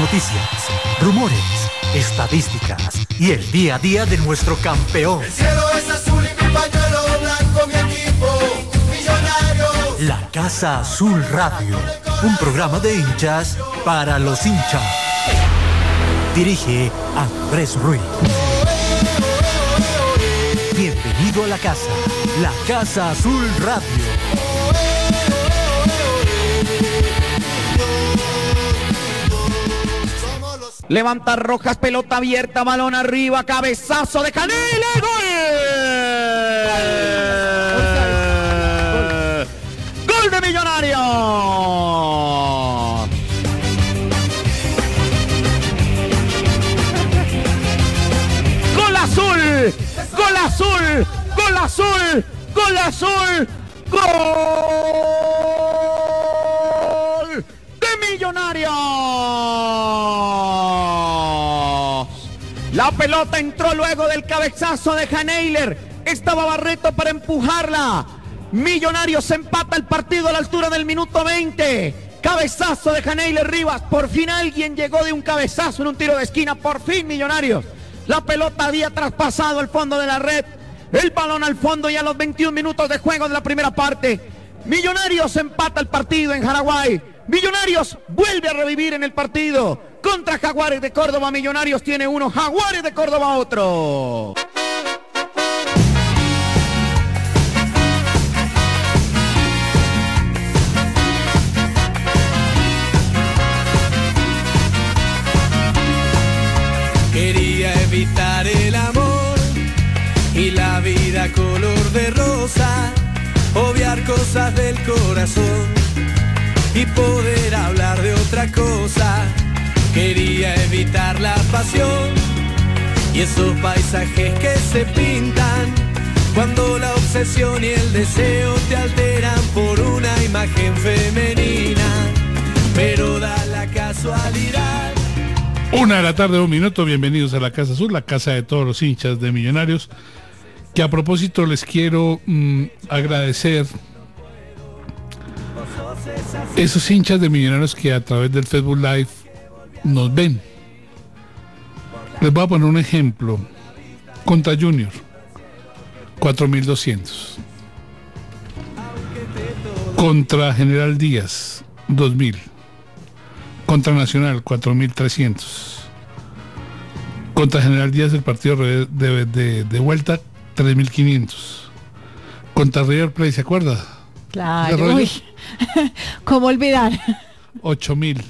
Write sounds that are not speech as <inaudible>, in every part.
noticias, rumores, estadísticas y el día a día de nuestro campeón. El cielo es azul y mi pañuelo blanco, mi equipo, millonarios. La Casa Azul Radio, un programa de hinchas para los hinchas. Dirige Andrés Ruiz. Bienvenido a la casa, la Casa Azul Radio. Levanta Rojas, pelota abierta, balón arriba, cabezazo de Canela, gol. Gol de Millonarios. Gol azul, gol azul, gol azul, gol azul, gol La pelota entró luego del cabezazo de Janeiler. Estaba Barreto para empujarla. Millonarios empata el partido a la altura del minuto 20. Cabezazo de Janeiler Rivas. Por fin alguien llegó de un cabezazo en un tiro de esquina. Por fin Millonarios. La pelota había traspasado el fondo de la red. El balón al fondo y a los 21 minutos de juego de la primera parte. Millonarios empata el partido en Paraguay. Millonarios vuelve a revivir en el partido. Contra Jaguares de Córdoba, Millonarios tiene uno, Jaguares de Córdoba otro. Quería evitar el amor y la vida color de rosa, obviar cosas del corazón y poder hablar de otra cosa. Quería evitar la pasión y esos paisajes que se pintan cuando la obsesión y el deseo te alteran por una imagen femenina. Pero da la casualidad. Una de la tarde, un minuto. Bienvenidos a la Casa Azul, la casa de todos los hinchas de Millonarios. Que a propósito les quiero mm, agradecer esos hinchas de Millonarios que a través del Facebook Live nos ven. Les voy a poner un ejemplo. Contra Junior, 4200. Contra General Díaz, 2000. Contra Nacional, 4300. Contra General Díaz, el partido de, de- de- vuelta, 3500. Contra River Plate, ¿se acuerda? ¿De Claro. uy. <laughs> ¿Cómo olvidar? 8000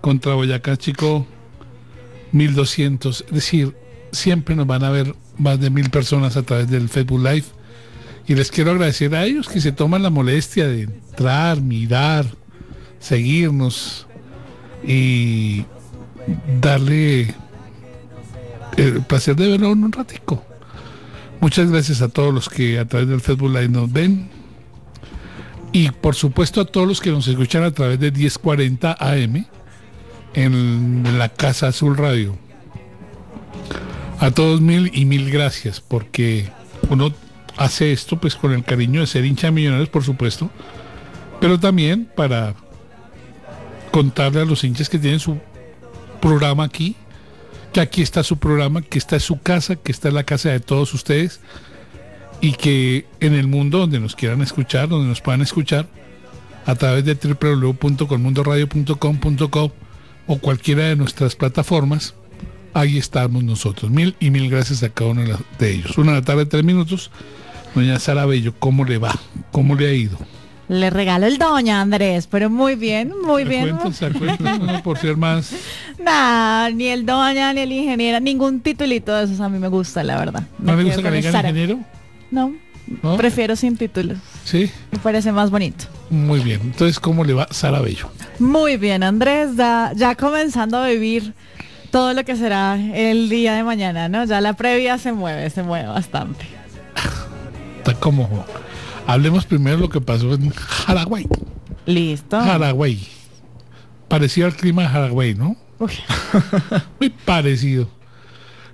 contra Boyacá Chico 1200 es decir siempre nos van a ver más de mil personas a través del Facebook Live y les quiero agradecer a ellos que se toman la molestia de entrar mirar seguirnos y darle el placer de verlo en un ratico muchas gracias a todos los que a través del Facebook Live nos ven y por supuesto a todos los que nos escuchan a través de 1040 AM en la Casa Azul Radio. A todos mil y mil gracias porque uno hace esto pues con el cariño de ser hincha de millonarios por supuesto, pero también para contarle a los hinchas que tienen su programa aquí, que aquí está su programa, que está en su casa, que está en la casa de todos ustedes y que en el mundo donde nos quieran escuchar, donde nos puedan escuchar, a través de www.colmundoradio.com.co o cualquiera de nuestras plataformas, ahí estamos nosotros. Mil y mil gracias a cada uno de ellos. Una de la tarde, tres minutos. Doña Sara Bello, ¿cómo le va? ¿Cómo le ha ido? Le regalo el doña Andrés, pero muy bien, muy ¿Se bien. <laughs> No, por ser más... Nah, ni el doña, ni el ingeniero, ningún titulito de esos a mí me gusta, la verdad. ¿No Me le gusta que le el digan ingeniero? No, ¿No? prefiero sin títulos. Sí, Me parece más bonito. muy bien. Entonces, ¿cómo le va Sara Bello? Muy bien, Andrés, ya, ya comenzando a vivir todo lo que será el día de mañana, ¿no? Ya la previa se mueve, se mueve bastante. Está como... Hablemos primero lo que pasó en Paraguay. Listo. Paraguay. Parecido al clima de Paraguay, ¿no? Uy, <laughs> Muy parecido.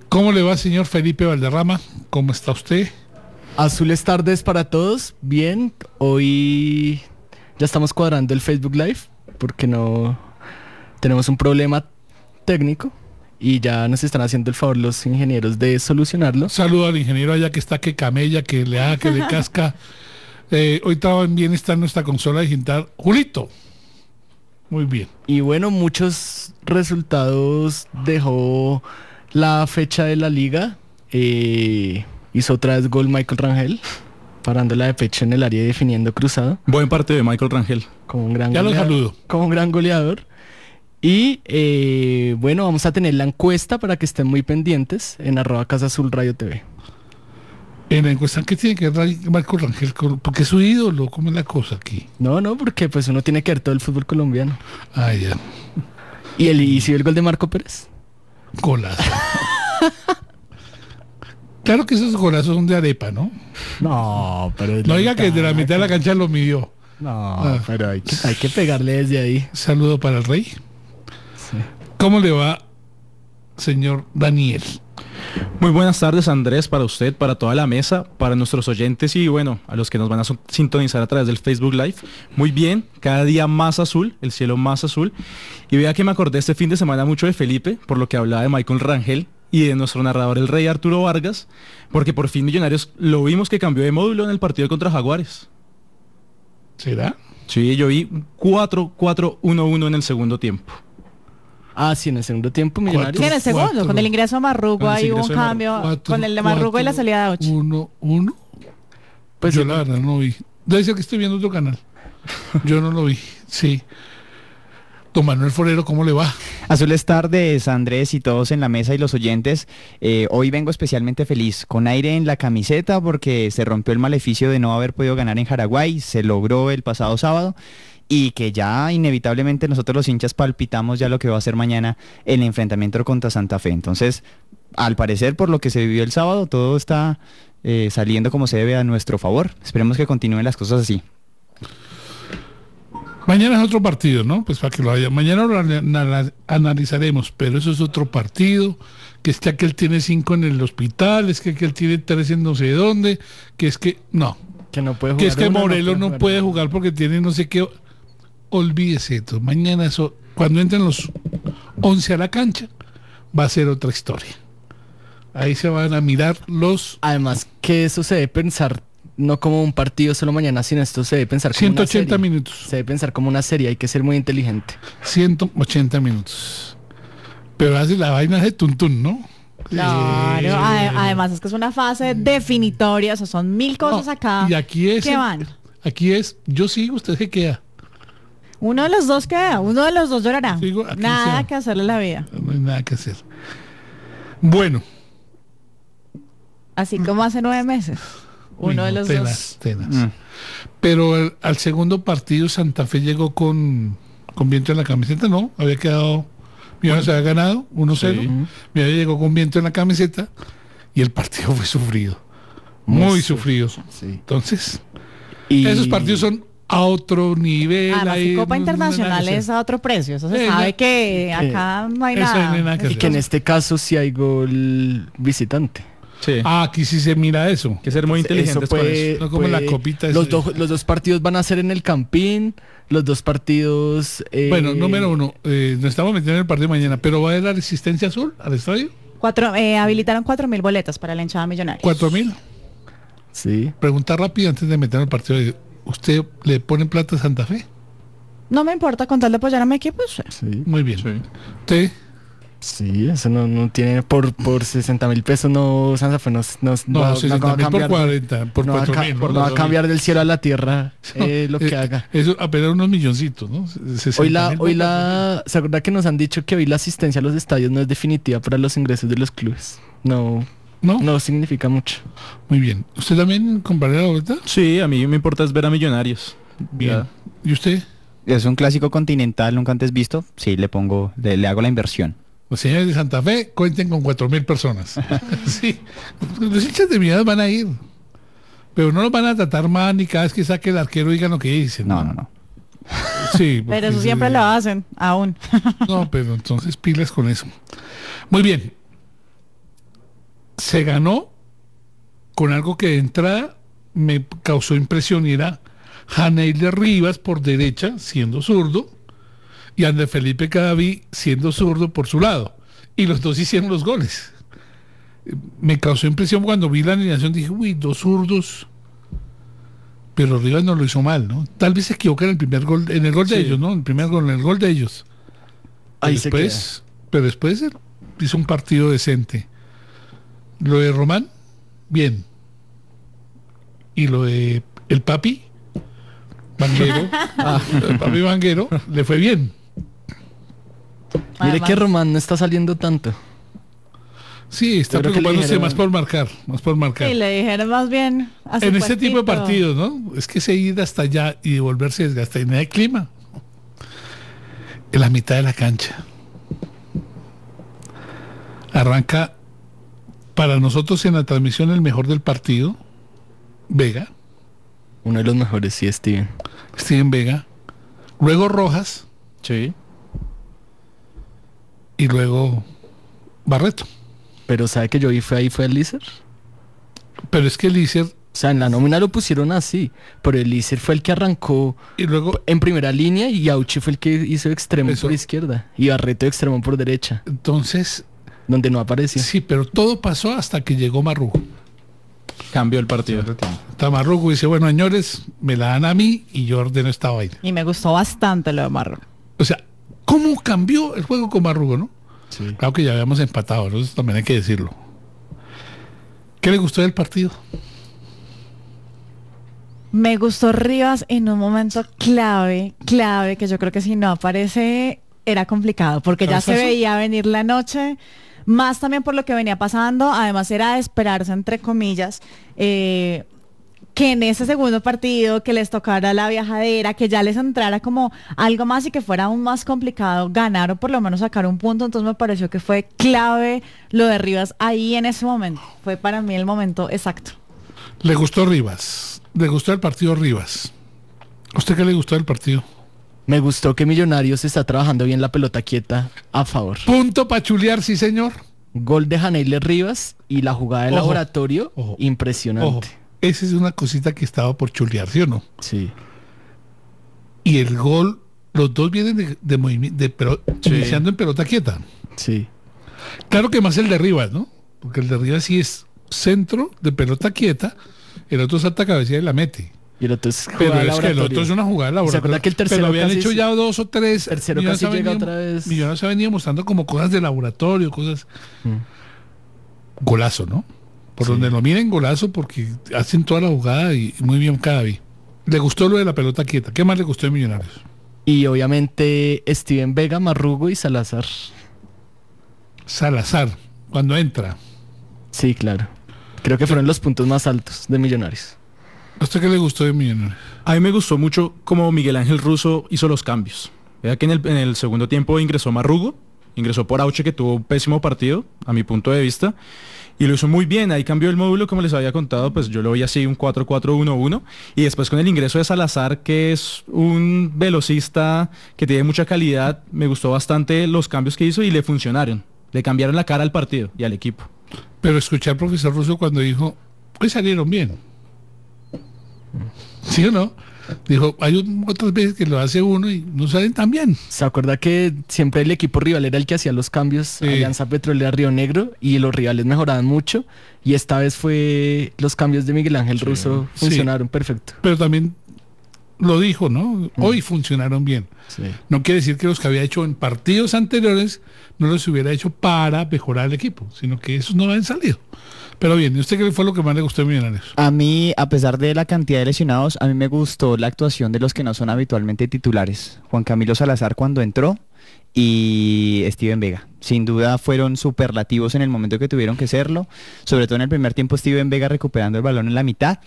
¿Cómo le va, señor Felipe Valderrama? ¿Cómo está usted? Azules tardes para todos. Bien, hoy ya estamos cuadrando el Facebook Live porque no tenemos un problema técnico y ya nos están haciendo el favor los ingenieros de solucionarlo. Saludo al ingeniero allá que está que camella, que le haga, que le <laughs> casca. Eh, hoy también está en nuestra consola digital. Julito. Muy bien. Y bueno, muchos resultados dejó la fecha de la liga. Eh, hizo otra vez gol Michael Rangel, parándola de pecho en el área y definiendo cruzado. Buen parte de Michael Rangel. Como un gran Ya lo saludo. Como un gran goleador. Y eh, bueno, vamos a tener la encuesta para que estén muy pendientes en arroba Casa Azul Radio TV. En la encuesta, ¿qué tiene que ver Marco Rangel? Porque es su ídolo. ¿Cómo es la cosa aquí? No, no, porque pues uno tiene que ver todo el fútbol colombiano. Ah, ya. ¿Y el, y si el gol de Marco Pérez? Golazo. Claro que esos golazos son de arepa, ¿no? No, pero... No diga que de la mitad de la cancha lo midió. No, Ah. pero hay que, hay que pegarle desde ahí. Saludo para el rey. Sí. ¿Cómo le va, señor Daniel? Muy buenas tardes Andrés, para usted, para toda la mesa, para nuestros oyentes y bueno, a los que nos van a sintonizar a través del Facebook Live. Muy bien, cada día más azul, el cielo más azul. Y vea que me acordé este fin de semana mucho de Felipe, por lo que hablaba de Michael Rangel y de nuestro narrador el rey Arturo Vargas, porque por fin Millonarios lo vimos que cambió de módulo en el partido contra Jaguares. ¿Será? Sí, yo vi 4-4-1-1 en el segundo tiempo. Ah, sí, en el segundo tiempo, Millonarios. Sí, en el segundo, Cuatro. con el ingreso de Marrugo ahí hubo un cambio. Cuatro, con el de Marrugo y la salida de Ocho. Uno, uno. Pues Yo sí. la verdad no vi. Debe ser que estoy viendo otro canal. Yo no lo vi. Sí. Don Manuel Forero, ¿cómo le va? Azules tardes, Andrés y todos en la mesa y los oyentes. Eh, hoy vengo especialmente feliz, con aire en la camiseta porque se rompió el maleficio de no haber podido ganar en Paraguay, se logró el pasado sábado y que ya inevitablemente nosotros los hinchas palpitamos ya lo que va a ser mañana el enfrentamiento contra Santa Fe. Entonces, al parecer, por lo que se vivió el sábado, todo está eh, saliendo como se debe a nuestro favor. Esperemos que continúen las cosas así. Mañana es otro partido, ¿no? Pues para que lo haya. Mañana lo ana- analizaremos, pero eso es otro partido. Que es que aquel tiene cinco en el hospital, es que aquel tiene tres en no sé dónde, que es que. No. Que no puede Que es jugar que Morelos no jugar puede jugar porque tiene no sé qué. Olvídese esto. Mañana eso, cuando entren los 11 a la cancha, va a ser otra historia. Ahí se van a mirar los Además, que eso se debe pensar no como un partido solo mañana, sino esto se debe pensar como 180 una serie. minutos. Se debe pensar como una serie, hay que ser muy inteligente. 180 minutos. Pero hace la vaina de tuntún, ¿no? Claro, Eh, ade- además es que es una fase definitoria, o sea, son mil cosas no, acá. Y aquí es. que van. Aquí es, yo sigo, usted se queda. Uno de los dos queda, uno de los dos llorará. Sigo, aquí Nada sea. que hacerle la vida. No hay nada que hacer. Bueno, Así como hace nueve meses. Uno de los tenaz, dos. tenaz. Mm. Pero al, al segundo partido Santa Fe llegó con, con viento en la camiseta, ¿no? Había quedado, Millonarios había ganado 1-0. Sí. Millonarios llegó con viento en la camiseta y el partido <laughs> fue sufrido. Muy, Muy sufrido. Sí. Entonces, Y esos partidos son a otro nivel. Además, Copa hay nada Internacional es a otro precio. Eso se Eh, sabe que acá no hay nada. no hay nada que y hacer. que en este caso sí hay gol visitante. Sí. Ah, aquí sí se mira eso. Que ser muy inteligentes con puede- eso. No como la copita Los, los dos partidos van a ser en el Campín. Los dos partidos. eh, Bueno, número uno, eh, nos estamos metiendo en el partido de mañana, pero va a haber la resistencia azul al estadio. Cuatro, eh, habilitaron cuatro mil boletas para la hinchada millonaria. Cuatro mil. Sí. Pregunta rápido antes de meter el partido. de- ¿Usted le pone plata a Santa Fe? No me importa con tal de apoyar a mi equipo. sí. Sí. Muy bien. Sí. ¿Usted? Sí, eso no, no tiene. Por, por 60 mil pesos no. Santa Fe no, no, No, va- 60 va a mil por cambiar- 40, por no va a 4 ca- mil. no va a cambiar del cielo a la tierra eh, lo que haga. Eso apenas unos milloncitos, ¿no? 60 Hoy la, hoy 4.000. la, ¿se acuerda que nos han dicho que hoy la asistencia a los estadios no es definitiva para los ingresos de los clubes? No, ¿No? no significa mucho. Muy bien. ¿Usted también compraría la? Sí, a mí me importa es ver a Millonarios. Bien. Ya. ¿Y usted? Es un clásico continental nunca antes visto. Sí, le pongo, le, le hago la inversión. Los señores de Santa Fe cuenten con 4 mil personas. <laughs> sí. Los hinchas de Millonarios van a ir. Pero no los van a tratar mal ni cada vez que saque el arquero digan lo que dicen. No, no, no. Sí. <laughs> Pero eso sí. siempre lo hacen, aún. <laughs> No, pero entonces pilas con eso. Muy bien. Se ganó con algo que de entrada me causó impresión y era Janeile Rivas por derecha, siendo zurdo, y Andrés Felipe Cadaví siendo zurdo por su lado. Y los dos hicieron los goles. Me causó impresión cuando vi la alineación, dije, uy, dos zurdos. Pero Rivas no lo hizo mal, ¿no? Tal vez se equivoca en el primer gol, en el gol de ellos, ¿no? En el primer gol, en el gol de ellos. Ahí se después, pero después hizo un partido decente. Lo de Román, bien. Y lo de el papi, Vanguero, <laughs> Ah. el papi Vanguero, le fue bien. Mire que Román no está saliendo tanto. Sí, está preocupándose dijeron- más por marcar, más por marcar. Y le dijeron más bien a su En este tipo de partidos, ¿no? Es que se ir hasta allá y devolverse desgasta y no hay clima. En la mitad de la cancha. Arranca para nosotros en la transmisión el mejor del partido, Vega, Uno de los mejores, sí, Steven. Steven Vega. Luego Rojas Sí. Y luego Barreto. Pero ¿sabe que yo vi fue ahí fue el Lícer? Pero es que el Lícer O sea, en la nómina lo pusieron así, pero el Lícer fue el que arrancó y luego en primera línea y Auchi fue el que hizo extremo Eso. por izquierda y Barreto extremo por derecha, entonces donde no apareció. sí, pero todo pasó hasta que llegó Marrugo. Cambió el partido. Está Marrugo y dice, bueno, señores, me la dan a mí y yo ordeno esta vaina. Y me gustó bastante lo de Marro. O sea, ¿cómo cambió el juego con Marrugo, no? Sí. Claro que ya habíamos empatado, ¿no? eso también hay que decirlo. ¿Qué le gustó del partido? Me gustó Rivas en un momento clave, clave, que yo creo que si no aparece era complicado, porque ya se veía venir la noche, más también por lo que venía pasando, además era de esperarse, entre comillas, eh, que en ese segundo partido que les tocara la viajadera, que ya les entrara como algo más y que fuera aún más complicado ganar o por lo menos sacar un punto, entonces me pareció que fue clave lo de Rivas ahí en ese momento, fue para mí el momento exacto. Le gustó Rivas. Le gustó el partido Rivas. ¿A usted qué le gustó del partido? Me gustó que Millonarios está trabajando bien la pelota quieta a favor. Punto para chulear, sí señor. Gol de Janeiler Rivas y la jugada de Ojo, laboratorio, ojo, impresionante. Ojo, esa es una cosita que estaba por chulear, ¿sí o no? Sí. Y el gol, los dos vienen de, de movimiento, de pero, Sí. iniciando en pelota quieta. Sí. Claro que más el de Rivas, ¿no? Porque el de Rivas sí es centro de pelota quieta, el otro salta cabecilla y la mete. Y el otro es Pero es que el laboratorio. otro es una jugada ¿Se laboral. acuerda que el tercero pero habían hecho ya dos o tres. tercero casi llega otra vez. Millonarios ha venido mostrando como cosas de laboratorio, cosas. Mm. Golazo, ¿no? Por Sí. donde lo miren, golazo, porque hacen toda la jugada y muy bien cada vez. Le gustó lo de la pelota quieta. ¿Qué más le gustó de Millonarios? Y obviamente Steven Vega, Marrugo y Salazar. Salazar, cuando entra. Sí, claro. Creo que fueron los puntos más altos de Millonarios. ¿A usted qué le gustó de Millonarios? A mí me gustó mucho cómo Miguel Ángel Russo hizo los cambios. Vea que en el, en el segundo tiempo ingresó Marrugo, ingresó por Auche que tuvo un pésimo partido, a mi punto de vista, y lo hizo muy bien. Ahí cambió el módulo, como les había contado, pues yo lo vi así, un 4-4-1-1, y después con el ingreso de Salazar, que es un velocista que tiene mucha calidad, me gustó bastante los cambios que hizo y le funcionaron. Le cambiaron la cara al partido y al equipo. Pero escuché al profesor Russo cuando dijo, pues salieron bien. ¿Sí o no? Dijo, hay un- otras veces que lo hace uno y no salen tan bien. ¿Se acuerda que siempre el equipo rival era el que hacía los cambios? Sí. Alianza Petrolera Río Negro y los rivales mejoraban mucho. Y esta vez fue los cambios de Miguel Ángel Russo Sí. funcionaron perfecto. Pero también lo dijo, ¿no? Hoy funcionaron bien. Sí. No quiere decir que los que había hecho en partidos anteriores no los hubiera hecho para mejorar el equipo, sino que esos no habían salido. Pero bien, ¿y usted qué fue lo que más le gustó de Millonarios? A mí, a pesar de la cantidad de lesionados, a mí me gustó la actuación de los que no son habitualmente titulares. Juan Camilo Salazar cuando entró y Steven Vega. Sin duda fueron superlativos en el momento que tuvieron que serlo. Sobre todo en el primer tiempo Steven Vega recuperando el balón en la mitad.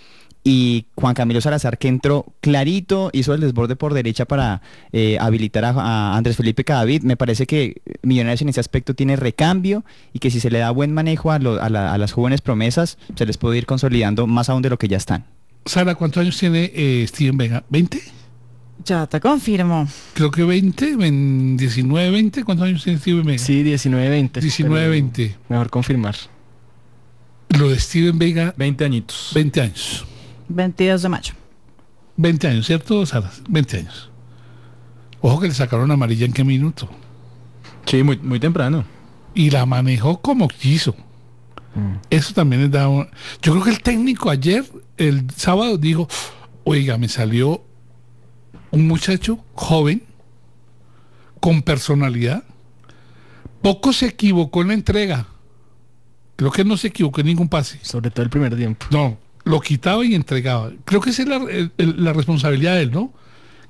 Y Juan Camilo Salazar que entró clarito, hizo el desborde por derecha para eh, habilitar a, a Andrés Felipe Cadavid. Me parece que Millonarios en ese aspecto tiene recambio y que si se le da buen manejo a, lo- a la- a las jóvenes promesas, se les puede ir consolidando más aún de lo que ya están. Sara, ¿cuántos años tiene eh, Steven Vega? ¿20? Ya te confirmo. Creo que 20, en 19, 20. ¿Cuántos años tiene Steven Vega? Sí, 19-20. 19, pero 20. Mejor confirmar. Lo de Steven Vega, 20 añitos. 20 años. 22 de mayo. 20 años, ¿cierto, Sara? 20 años. Ojo que le sacaron amarilla en qué minuto. Sí, muy, muy temprano. Y la manejó como quiso. Eso también es da un- Yo creo que el técnico ayer, el sábado, dijo, oiga, me salió un muchacho joven, con personalidad. Poco se equivocó en la entrega. Creo que no se equivocó en ningún pase. Sobre todo el primer tiempo. No, lo quitaba y entregaba. Creo que esa es la, el- la responsabilidad de él, ¿no?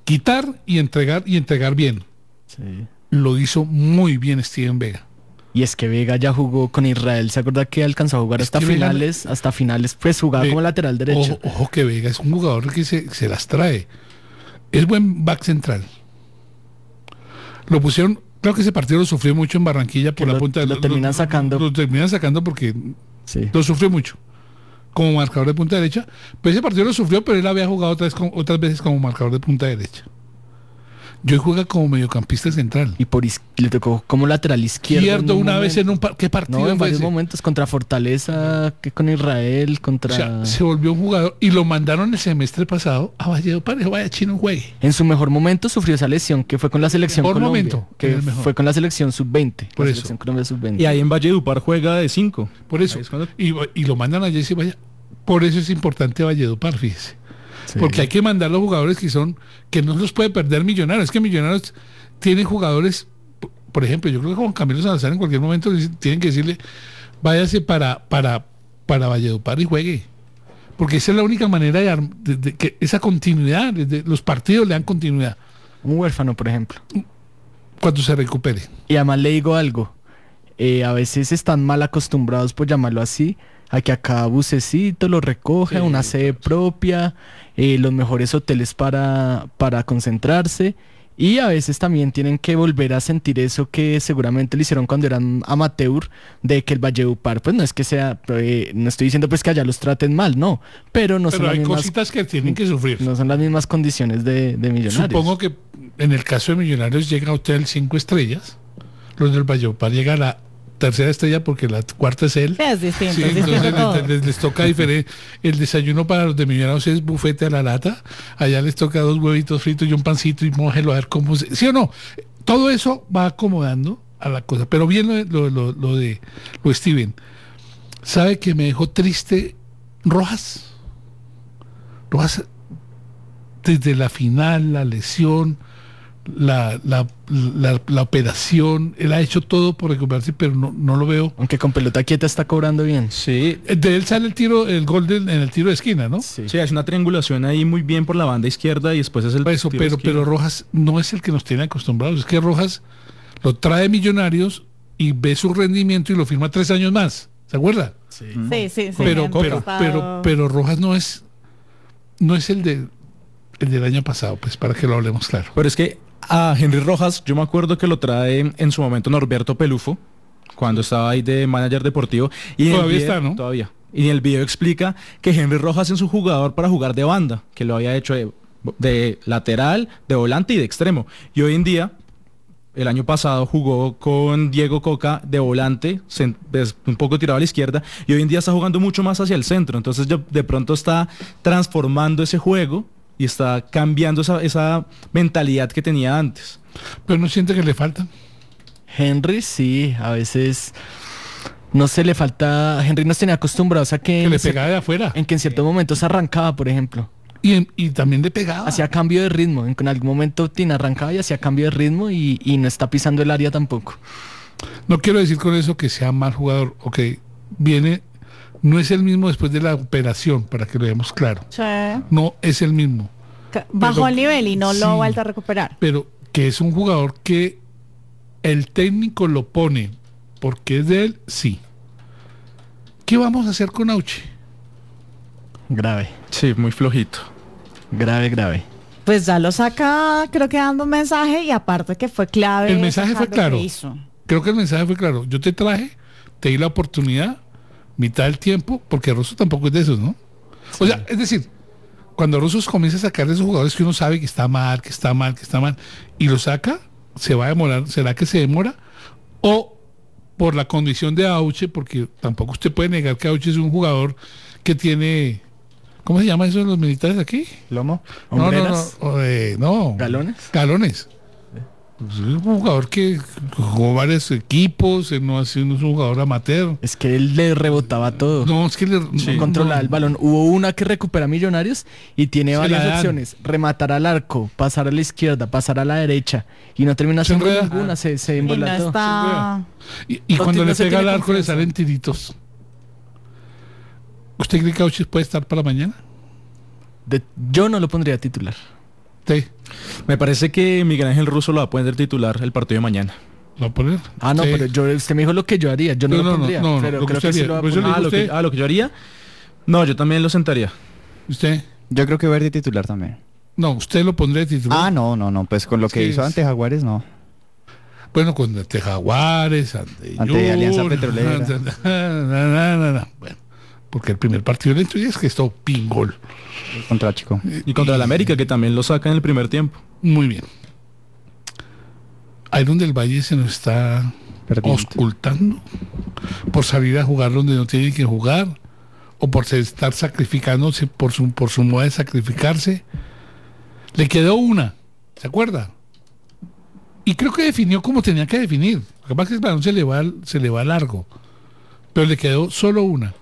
Quitar y entregar y entregar bien. Sí. Lo hizo muy bien Steven Vega. Y es que Vega ya jugó con Israel. ¿Se acuerda que alcanzó a jugar Es hasta Vega- finales? Hasta finales, pues jugaba como lateral derecho. Ojo, ojo que Vega es un jugador que se, se las trae. Es buen back central. Lo pusieron, creo que ese partido lo sufrió mucho en Barranquilla por Que la lo- punta lo terminan sacando. Lo terminan sacando porque Sí. lo sufrió mucho. Como marcador de punta derecha. Pero ese partido lo sufrió, pero él había jugado otras, otras veces como marcador de punta derecha. Yo hoy juega como mediocampista central. Y por le tocó como lateral izquierdo. Izquierdo un una vez en un par- ¿Qué partido No, en varios ese? momentos. Contra Fortaleza, que con Israel, contra... O sea, se volvió un jugador y lo mandaron el semestre pasado a Valledupar. Dijo, vaya chino, juegue. En su mejor momento sufrió esa lesión que fue con la selección mejor Colombia, momento, en que el mejor. fue con la selección sub-20. Por la eso. selección Colombia sub-20. Y ahí en Valledupar juega de 5. Por eso. Ahí es cuando- Y, y lo mandan a Jesse Vaya. Por eso es importante Valledupar, fíjese. Sí. Porque hay que mandar los jugadores que son, que no los puede perder Millonarios. Es que Millonarios tienen jugadores, por ejemplo, yo creo que Juan Camilo Salazar en cualquier momento tienen que decirle, váyase para, para, para Valledupar y juegue. Porque esa es la única manera de, arm- de- de que esa continuidad, los partidos le dan continuidad Un huérfano, por ejemplo. cuando se recupere. Y además le digo algo. eh, a veces están mal acostumbrados, por llamarlo así, a que acá bucecito lo recoge, Sí, una sede propia, eh, los mejores hoteles para, para concentrarse. Y a veces también tienen que volver a sentir eso que seguramente lo hicieron cuando eran amateur, de que el Valledupar, pues no es que sea, eh, no estoy diciendo pues que allá los traten mal, no, pero no son las hay mismas, cositas que tienen que sufrir. no son las mismas condiciones de, de millonarios. Supongo que en el caso de Millonarios llega a Hotel 5 estrellas. Los del Valledupar llega a tercera estrella porque la cuarta es él. Es distinto, Sí, es entonces les, les- les toca diferente. El desayuno para los de Millonarios es bufete a la lata. Allá les toca dos huevitos fritos y un pancito y mójelo a ver cómo se... ¿Sí o no? Todo eso va acomodando a la cosa. Pero bien lo, lo- lo- de lo Steven. ¿Sabe que me dejó triste Rojas? Rojas, desde la final, la lesión, la, la, la- la operación, él ha hecho todo por recuperarse, pero no, no lo veo. Aunque con pelota quieta está cobrando bien. Sí, De él sale el tiro, el gol del- en el tiro de esquina, ¿no? Sí. sí, es una triangulación ahí muy bien por la banda izquierda y después es el eso, tiro pero, pero Rojas no es el que nos tiene acostumbrados. Es que Rojas lo trae Millonarios y ve su rendimiento y lo firma tres años más. ¿Se acuerda? Sí, sí, sí. pero, pero, pero, pero Rojas no es, no es el de el del año pasado, pues para que lo hablemos claro. Pero es que a Henry Rojas, yo me acuerdo que lo trae en su momento Norberto Pelufo, cuando estaba ahí de manager deportivo. Y Todavía video- está, ¿no? Todavía. Y en el video explica que Henry Rojas es un jugador para jugar de banda, que lo había hecho de, de lateral, de volante y de extremo. Y hoy en día, el año pasado jugó con Diego Coca de volante, des- un poco tirado a la izquierda, y hoy en día está jugando mucho más hacia el centro. Entonces de pronto está transformando ese juego y está cambiando esa, esa mentalidad que tenía antes. Pero no siente que le faltan. Henry sí, a veces no se le falta. Henry nos tenía acostumbrados a que, Que en, le pegaba de afuera. en que en ciertos momentos arrancaba, por ejemplo. Y, en- y también le pegaba. Hacía cambio de ritmo. En, en algún momento Tina arrancaba y hacía cambio de ritmo y, y no está pisando el área tampoco. No quiero decir con eso que sea mal jugador. Ok, viene, no es el mismo después de la operación, para que lo veamos claro. Sí. No es el mismo. Bajó Pero- el nivel y no sí. lo ha vuelto a recuperar. Pero que es un jugador que el técnico lo pone porque es de él, sí. ¿Qué vamos a hacer con Auchi? Grave, Sí, muy flojito. grave, grave. Pues ya lo saca, creo que dando un mensaje y aparte que fue clave. El mensaje fue claro. que hizo. Creo que el mensaje fue claro. Yo te traje, te di la oportunidad, mitad del tiempo, porque Rosso tampoco es de esos, ¿no? O sea, es decir, cuando Rosso comienza a sacar de esos jugadores que uno sabe que está mal, que está mal, que está mal, y lo saca, se va a demorar, ¿será que se demora? O por la condición de Auche, porque tampoco usted puede negar que Auche es un jugador que tiene, ¿cómo se llama eso de los militares aquí? Lomo. No, no, no, ¿Hombreras? o, eh, no. ¿Galones? Galones. Pues es un jugador que jugó varios equipos, él no, ha sido- un jugador amateur. Es que él le rebotaba todo. No, es que le no, controlaba no. el balón. Hubo una que recupera Millonarios y tiene Se varias opciones. Rematar al arco, pasar a la izquierda, pasar a la derecha. Y no termina haciendo ninguna, se, se Y no embola todo. está... Y, y cuando le pega al arco le confianza. salen tiritos. ¿Usted cree que Auchis puede estar para mañana? De- yo no lo pondría titular. Sí. Me parece que Miguel Ángel Russo lo va a poner titular el partido de mañana. ¿Lo va a poner? Ah, no, Sí. pero yo, usted me dijo lo que yo haría. Yo no, No, lo pondría. no, no, pero lo creo que sí lo va a Pues poner. Ah, lo que, usted? ah, lo que yo haría. No, yo también lo sentaría. ¿Usted? Yo creo que Verdi titular también. No, usted lo pondría de titular. Ah, no, no, no, pues con lo que Sí, hizo es- ante Jaguares, no. Bueno, con ante Jaguares, ante, Ante Alianza Petrolera. ante- <laughs> na, na, na, na. Bueno, porque el primer partido le entró y es que esto pingol. Contra Chico. Y contra el América, que también lo saca en el primer tiempo. Muy bien. Iron del Valle se nos está Perdiendo. ocultando por salir a jugar donde no tiene que jugar o por estar sacrificándose por su, por su moda de sacrificarse. Le quedó una, ¿se acuerda? Y creo que definió como tenía que definir. Lo que pasa es que el balón se le va, al- se le va largo. Pero le quedó solo una.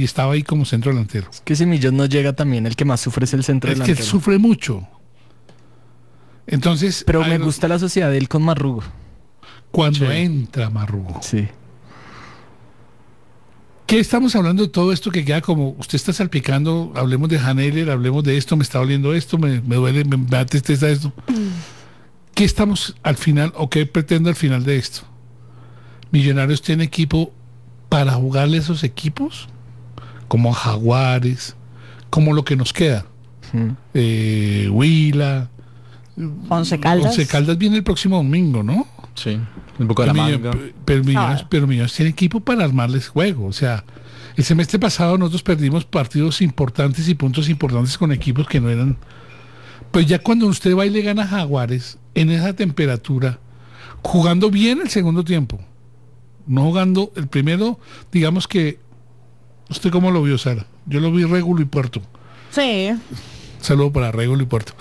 Y estaba ahí como centro delantero. Es que si Millón no llega también, el que más sufre es el centro Es que él delantero. sufre mucho. Entonces, Pero me gusta la sociedad de él con Marrugo. cuando Sí. entra Marrugo. Sí. ¿Qué estamos hablando de todo esto que queda como usted está salpicando? Hablemos de Haneler, hablemos de esto, me está doliendo esto, me, me duele, me, me da tristeza esto. ¿Qué estamos al final o qué pretende al final de esto? ¿Millonarios tiene equipo para jugarle a esos equipos? Como a Jaguares, como lo que nos queda. Eh, Huila. Once Caldas. Once Caldas viene el próximo domingo, ¿no? Sí. Boca de Pero, pero Millonarios, Ah. pero Millonarios tiene equipo para armarles juego. O sea, el semestre pasado nosotros perdimos partidos importantes y puntos importantes con equipos que no eran. Pues ya cuando usted va y le gana a Jaguares en esa temperatura, jugando bien el segundo tiempo, no jugando el primero, digamos que. ¿Usted cómo lo vio, Sara? Yo lo vi Régulo y Puerto. Sí. Saludo para Régulo y Puerto.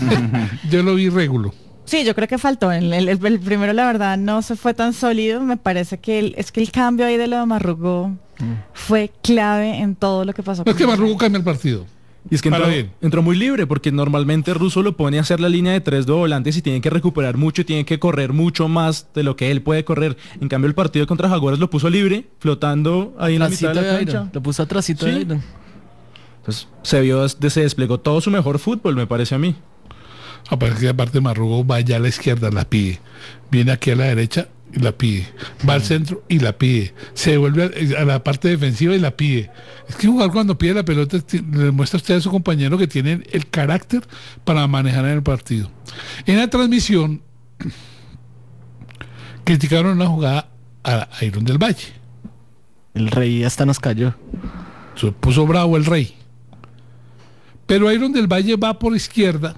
<laughs> Yo lo vi Régulo. Sí, yo creo que faltó. El, el- el primero, la verdad, no se fue tan sólido. Me parece que el- es que el cambio ahí de lo de Marrugo fue clave en todo lo que pasó. No es que. Marrugo cambia el partido. Y es que entró, muy libre porque normalmente Russo lo pone a hacer la línea de tres de volantes y tiene que recuperar mucho y tiene que correr mucho más de lo que él puede correr. En cambio el partido contra Jaguares lo puso libre, flotando ahí en la mitad de la de cancha. Iron. Lo puso atrásito Sí. de Iron. Entonces se vio, se desplegó todo su mejor fútbol, me parece a mí. Aparece que aparte Marrugo va allá a la izquierda, la pide. Viene aquí a la derecha y la pide. Va al centro y la pide. Se devuelve a, a la parte defensiva y la pide. Es que jugar cuando pide la pelota le muestra usted a su compañero que tiene el carácter para manejar en el partido. En la transmisión <clears throat> criticaron una jugada a Iron del Valle. El rey hasta nos cayó. Se puso bravo el rey. Pero Iron del Valle va por izquierda,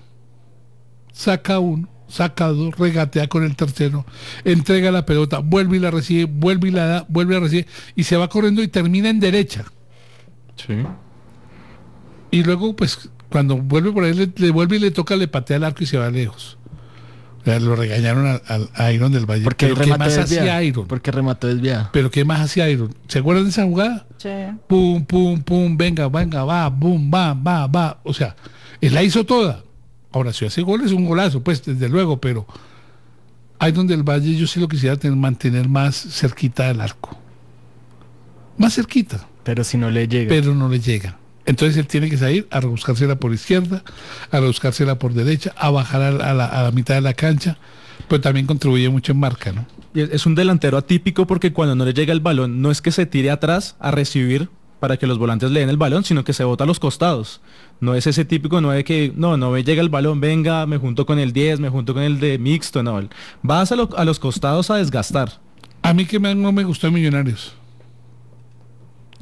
saca uno, saca dos, regatea con el tercero, entrega la pelota, vuelve y la recibe, vuelve y la da, vuelve a recibir y se va corriendo y termina en derecha. Sí. Y luego, pues, cuando vuelve por ahí, le, le vuelve y le toca, le patea el arco y se va lejos. O sea, lo regañaron a, a- a Iron del Valle. Porque Pero ¿qué remató más hacía desviado. Iron? Porque remató desviado. Pero ¿qué más hacía Iron? ¿Se acuerdan de esa jugada? Sí. pum, pum, pum, venga, venga, va, boom, va, va, va. O sea, él la hizo toda. Ahora, si hace gol es un golazo, pues, desde luego, pero ahí donde el Valle yo sí lo quisiera tener, mantener más cerquita del arco. Más cerquita, Pero si no le llega. pero no le llega. Entonces él tiene que salir a rebuscársela por izquierda, a rebuscársela por derecha, a bajar a la, a la- a la mitad de la cancha, pero también contribuye mucho en marca, ¿no? Es un delantero atípico porque cuando no le llega el balón no es que se tire atrás a recibir para que los volantes le den el balón, sino que se bota a los costados. No es ese típico, no es que, no, no me llega el balón, venga, me junto con el 10, me junto con el de mixto, no. Vas a, lo- a los costados a desgastar. A mí que me- no me gustó de Millonarios.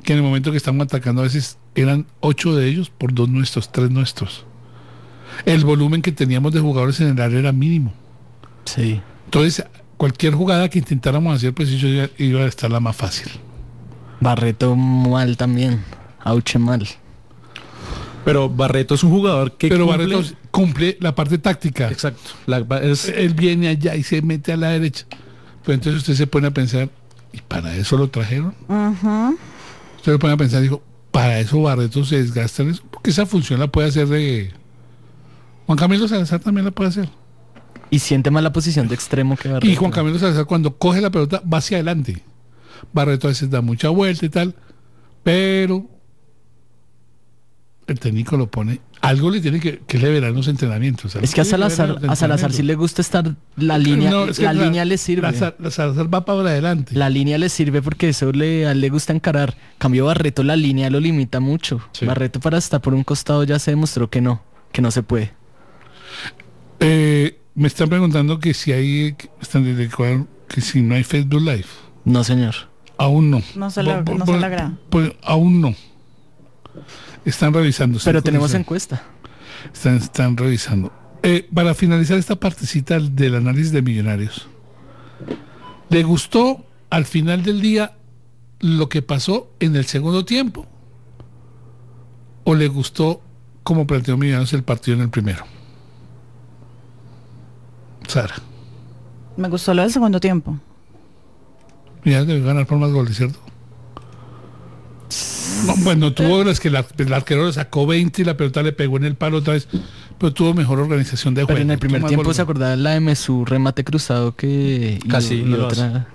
Que en el momento que estamos atacando a veces eran ocho de ellos por dos nuestros, tres nuestros. El volumen que teníamos de jugadores en el área era mínimo. Sí. Entonces, cualquier jugada que intentáramos hacer, pues iba a estar la más fácil. Barreto mal también. Auche mal. Pero Barreto es un jugador que Pero cumple- Barreto cumple la parte táctica. Exacto. La- es- Él viene allá y se mete a la derecha. Pero entonces usted se pone a pensar, ¿y para eso lo trajeron? Ujú. Usted se pone a pensar, dijo, para eso Barreto se desgasta en eso, porque esa función la puede hacer de... Juan Camilo Salazar también la puede hacer. Y siente más la posición de extremo que Barreto. Y Juan Camilo Salazar cuando coge la pelota va hacia adelante. Barreto a veces da mucha vuelta y tal, pero el técnico lo pone. Algo le tiene que, que le verán los entrenamientos. Es que a Salazar, a Salazar sí le gusta estar la línea, No, es que la línea le sirve. la Sa- la Salazar va para adelante. La línea le sirve porque eso le, a él le gusta encarar. Cambio Barreto, la línea lo limita mucho. Sí. Barreto para estar por un costado ya se demostró que no, que no se puede. Eh, me están preguntando que si hay, que están que si no hay Facebook Live. No, señor. Aún no. No se logra- no se logra. pues, aún no. Están revisando. Pero tenemos encuesta. Están, están revisando. Eh, para finalizar esta partecita del análisis de millonarios, ¿le gustó al final del día lo que pasó en el segundo tiempo? ¿O le gustó como planteó Millonarios el partido en el primero? Sara, Me gustó lo del segundo tiempo. Millonarios debe ganar por más goles, ¿cierto? No, bueno, tuvo las que la- el arquero le sacó 20 y la pelota le pegó en el palo otra vez, pero tuvo mejor organización de juego. Pero en el primer tiempo goles. se acordaba la de Mesú remate cruzado que Casi y otra.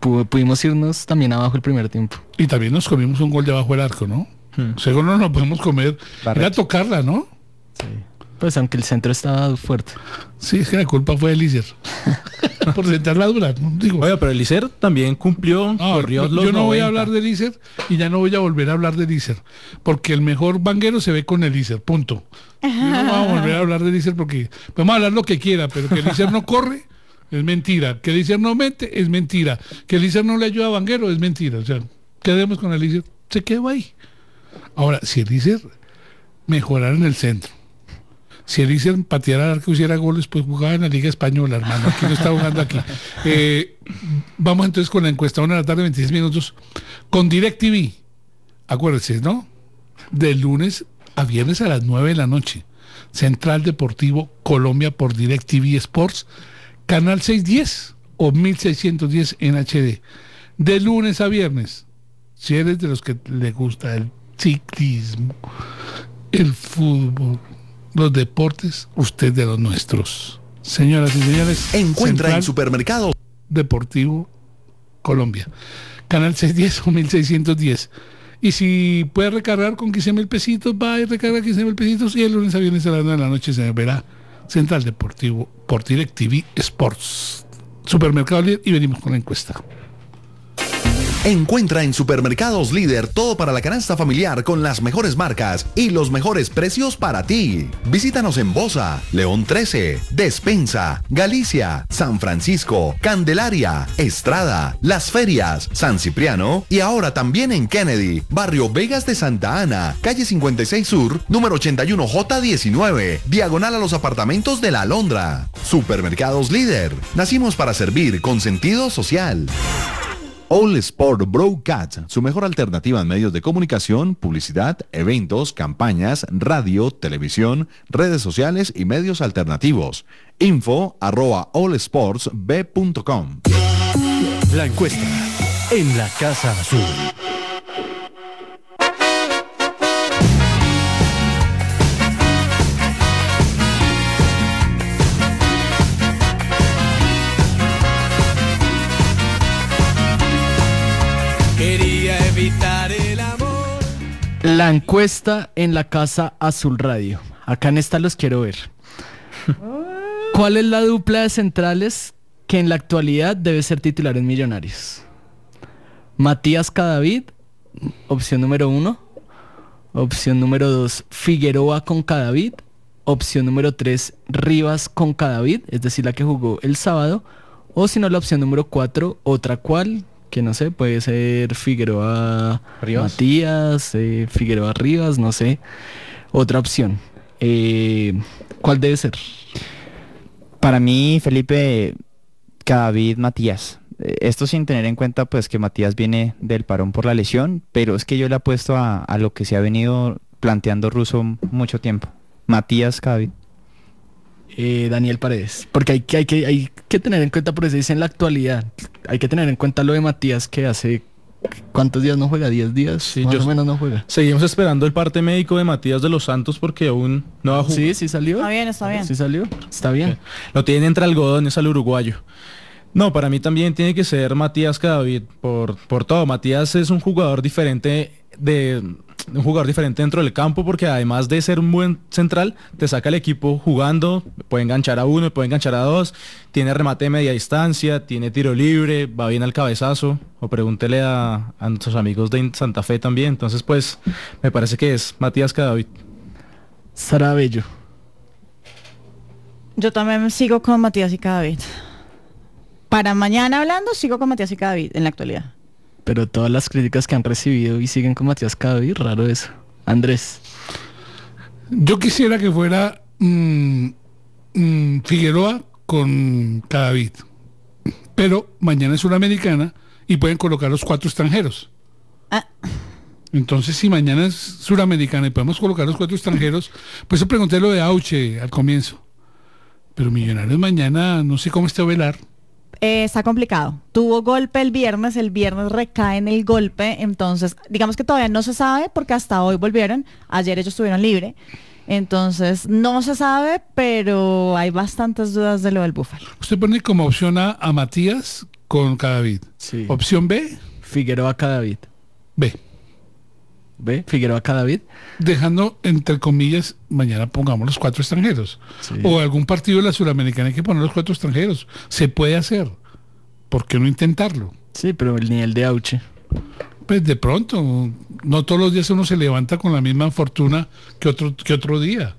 pu- pudimos irnos también abajo el primer tiempo. Y también nos comimos un gol debajo del arco, ¿no? Hmm. Seguro no nos podemos comer. Era Barreto. tocarla, ¿no? Pues aunque el centro estaba fuerte. Sí, es que la culpa fue de Lícer. <laughs> Por sentarla dura, ¿no? Digo, Oiga, pero el Icer también cumplió, no, corrió yo los no voy a 90. hablar de Lícer y ya no voy a volver a hablar de Lícer. Porque el mejor banguero se ve con el Lícer, punto. Yo no voy a volver a hablar de Lícer porque podemos hablar lo que quiera, pero que el Lícer no corre es mentira. Que el Lícer no mete es mentira. Que el Lícer no le ayuda a Banguero es mentira. O sea, quedemos con el Lícer. Se quedó ahí. Ahora, si el Lícer mejorara en el centro, si el Icer pateara al arco y hiciera goles, pues jugaba en la Liga Española, hermano. Aquí no está jugando aquí. <laughs> Eh, vamos entonces con la encuesta, una de la tarde, 26 minutos, con DirecTV. Acuérdense, ¿no? De lunes a viernes a las 9 de la noche. Central Deportivo Colombia por DirecTV Sports, Canal 610 o 1610 en HD. De lunes a viernes. Si eres de los que le gusta el ciclismo, el fútbol, los deportes, usted de los nuestros. Señoras y señores, Encuentra en Central supermercados Deportivo Colombia. Canal 610 o 1610. Y si puede recargar con 15 mil pesitos, va y recarga 15 mil pesitos y el lunes a viernes a las 9 de la noche se verá Central Deportivo por DirecTV Sports. Supermercado y venimos con la encuesta. Encuentra en Supermercados Líder todo para la canasta familiar con las mejores marcas y los mejores precios para ti. Visítanos en Bosa, León 13, Despensa, Galicia, San Francisco, Candelaria, Estrada, Las Ferias, San Cipriano y ahora también en Kennedy, Barrio Vegas de Santa Ana, calle 56 Sur, número 81J19, diagonal a los apartamentos de la Alondra. Supermercados Líder. Nacimos para servir con sentido social. All Sport Broadcast, su mejor alternativa en medios de comunicación, publicidad, eventos, campañas, radio, televisión, redes sociales y medios alternativos. Info arroba allsportsb.com. La encuesta en la Casa Azul. La encuesta en la Casa Azul Radio. Acá en esta los quiero ver. ¿Cuál es la dupla de centrales que en la actualidad debe ser titular en Millonarios? Matías Cadavid, opción número uno. Opción número dos, Figueroa con Cadavid. Opción número tres, Rivas con Cadavid, es decir, la que jugó el sábado. O si no, la opción número cuatro, otra cual, que no sé, puede ser Figueroa Rivas. Matías, eh, Figueroa Rivas, no sé. Otra opción. Eh, ¿Cuál debe ser? Para mí, Felipe, David Matías. Eh, Esto sin tener en cuenta pues que Matías viene del parón por la lesión, pero es que yo le apuesto a, a lo que se ha venido planteando Russo mucho tiempo. Matías Cadavid. Eh, Daniel Paredes. Porque hay que, hay, que, hay que tener en cuenta, por eso dice en la actualidad, hay que tener en cuenta lo de Matías que hace... ¿Cuántos días no juega? ¿10 días? Sí, Más yo- o menos no juega. Seguimos esperando el parte médico de Matías de los Santos porque aún no ha jugado. Sí, sí salió. Está bien, está bien. Sí salió. Está bien. Lo tiene entre algodones al uruguayo. No, para mí también tiene que ser Matías Cadavid por, por todo. Matías es un jugador diferente de un jugador diferente dentro del campo porque además de ser un buen central, te saca el equipo jugando, puede enganchar a uno, puede enganchar a dos, tiene remate de media distancia, tiene tiro libre, va bien al cabezazo, o pregúntele a, a nuestros amigos de Santa Fe también. Entonces, pues, me parece que es Matías Cadavid. Sara Bello. Yo también sigo con Matías y Cadavid. Para mañana hablando, sigo con Matías y Cadavid en la actualidad. Pero todas las críticas que han recibido y siguen con Matías Cadavid, raro eso. Andrés. Yo quisiera que fuera mm, mm, Figueroa con Cadavid. Pero mañana es Suramericana y pueden colocar los cuatro extranjeros. Ah. Entonces, si mañana es Suramericana y podemos colocar los cuatro extranjeros, pues yo pregunté lo de Auche al comienzo. Pero Millonarios mañana, no sé cómo está Velar. Eh, está complicado. Tuvo golpe el viernes, el viernes recae en el golpe, entonces digamos que todavía no se sabe porque hasta hoy volvieron, ayer ellos estuvieron libre, entonces no se sabe, pero hay bastantes dudas de lo del Búfalo. Usted pone como opción A a Matías con Cadavid. Sí. Opción B, Figueroa Cadavid. B. ¿Ve? Figueroa Cadavid. dejando entre comillas, mañana pongamos los cuatro extranjeros. Sí. O algún partido de la Suramericana hay que poner los cuatro extranjeros. Se puede hacer. ¿Por qué no intentarlo? Sí, pero el nivel de Auche. Pues de pronto, no todos los días uno se levanta con la misma fortuna que otro, que otro día.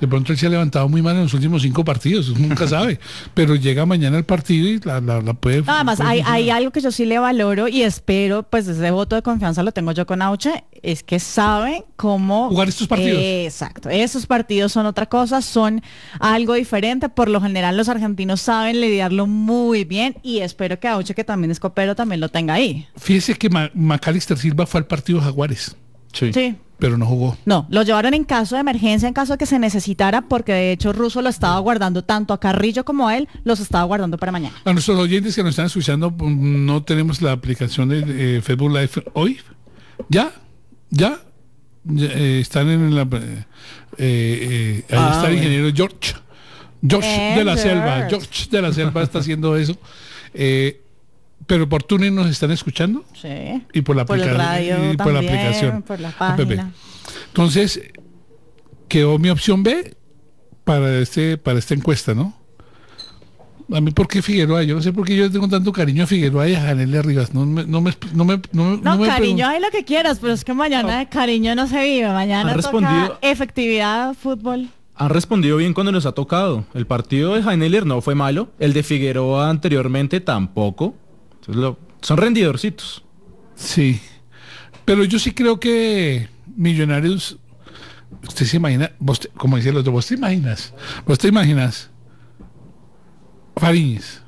De pronto él se ha levantado muy mal en los últimos cinco partidos, nunca sabe. <laughs> Pero llega mañana el partido y la, la- la puede. Nada más, puede hay, hay algo que yo sí le valoro y espero, pues ese voto de confianza lo tengo yo con Auche, es que sabe cómo... Jugar estos partidos. exacto, esos partidos son otra cosa, son algo diferente, por lo general los argentinos saben lidiarlo muy bien y espero que Auche, que también es copero, también lo tenga ahí. Fíjese que Ma- Macalister Silva fue al partido Jaguares, Sí. Sí. Pero no jugó. No, lo llevaron en caso de emergencia, en caso de que se necesitara, porque de hecho Russo lo estaba guardando tanto a Carrillo como a él, los estaba guardando para mañana. A nuestros oyentes que nos están escuchando, pues, no tenemos la aplicación de eh, Facebook Live hoy. ¿Ya? ¿Ya? Ya, eh, están en la... eh, ahí Ah, está el ingeniero George. George de la George. Selva. George de la Selva está haciendo eso. <laughs> Eh, pero por TuneIn nos están escuchando Sí. y por la, Por el aplica- radio y por la aplicación. por la app. página. Entonces, quedó mi opción B para este para esta encuesta, ¿no? A mí, ¿por qué Figueroa? Yo no sé por qué yo tengo tanto cariño a Figueroa y a Janelle Rivas. No me, no me, no me, no, me cariño, hay lo que quieras, pero es que mañana de cariño no se vive. Mañana toca respondido- efectividad, fútbol. Han respondido bien cuando les ha tocado. El partido de Heineller no fue malo. El de Figueroa anteriormente tampoco. Son rendidorcitos. Sí. Pero yo sí creo que Millonarios. Usted se imagina, vos te- como dice el otro, vos te imaginas, vos te imaginas Fariñez.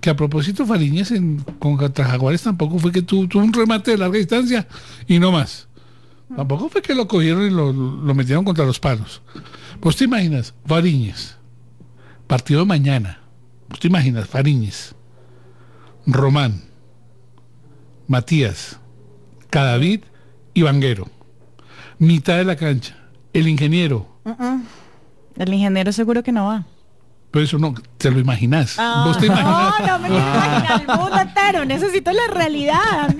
Que a propósito, Fariñez en, con contra Jaguares tampoco fue que tuvo, un remate de larga distancia y no más. Tampoco fue que lo cogieron y lo, lo metieron contra los palos. Vos te imaginas, Fariñez, partido de mañana. Vos te imaginas, Fariñez, Román, Matías, Cadavid y Vanguero. Mitad de la cancha. El ingeniero. El ingeniero seguro que no va. Pero eso no, te lo imaginas. Vos te imaginas. No, no me <laughs> el mundo entero. Necesito la realidad.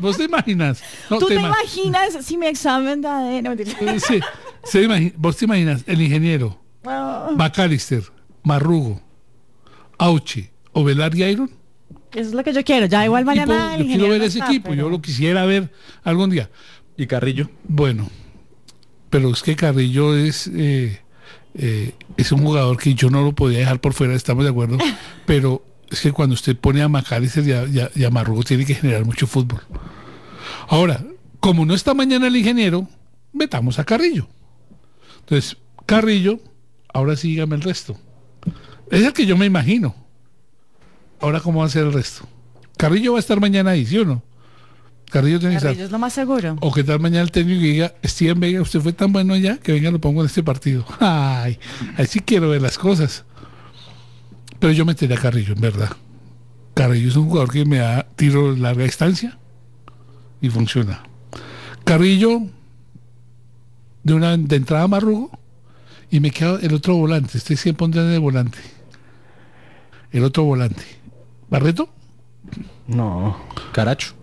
Vos, te imaginas. No, ¿Tú te, ima- imaginas si mi examen de no, sí, se vos te imaginas el ingeniero, Ah, Macalister, Marrugo, Auchi, Ovelar y Iron. Eso es lo que yo quiero. Ya igual Equipo- mañana el yo quiero ver ese está, equipo, pero- yo lo quisiera ver algún día. Y Carrillo. Bueno, pero es que Carrillo es eh, eh, es un jugador que yo no lo podía dejar por fuera, estamos de acuerdo, <laughs> pero es que cuando usted pone a Macalister y a, y a- y a Marrugo tiene que generar mucho fútbol. Ahora, como no está mañana el ingeniero, metamos a Carrillo. Entonces, Carrillo, ahora sí dígame el resto. Es el que yo me imagino. Ahora, ¿cómo va a ser el resto? Carrillo va a estar mañana ahí, ¿sí o no? Carrillo tiene que Carrillo estar. es lo más seguro. O qué tal mañana el técnico y diga, Steven Vega, usted fue tan bueno allá que venga lo pongo en este partido. <laughs> Ay, ahí sí quiero ver las cosas. Pero yo metería a Carrillo, en verdad. Carrillo es un jugador que me da tiro de larga distancia y funciona. Carrillo, de una de entrada Marrugo, y me queda el otro volante. Estoy siempre pondrán el volante. El otro volante. ¿Barreto? No. Caracho.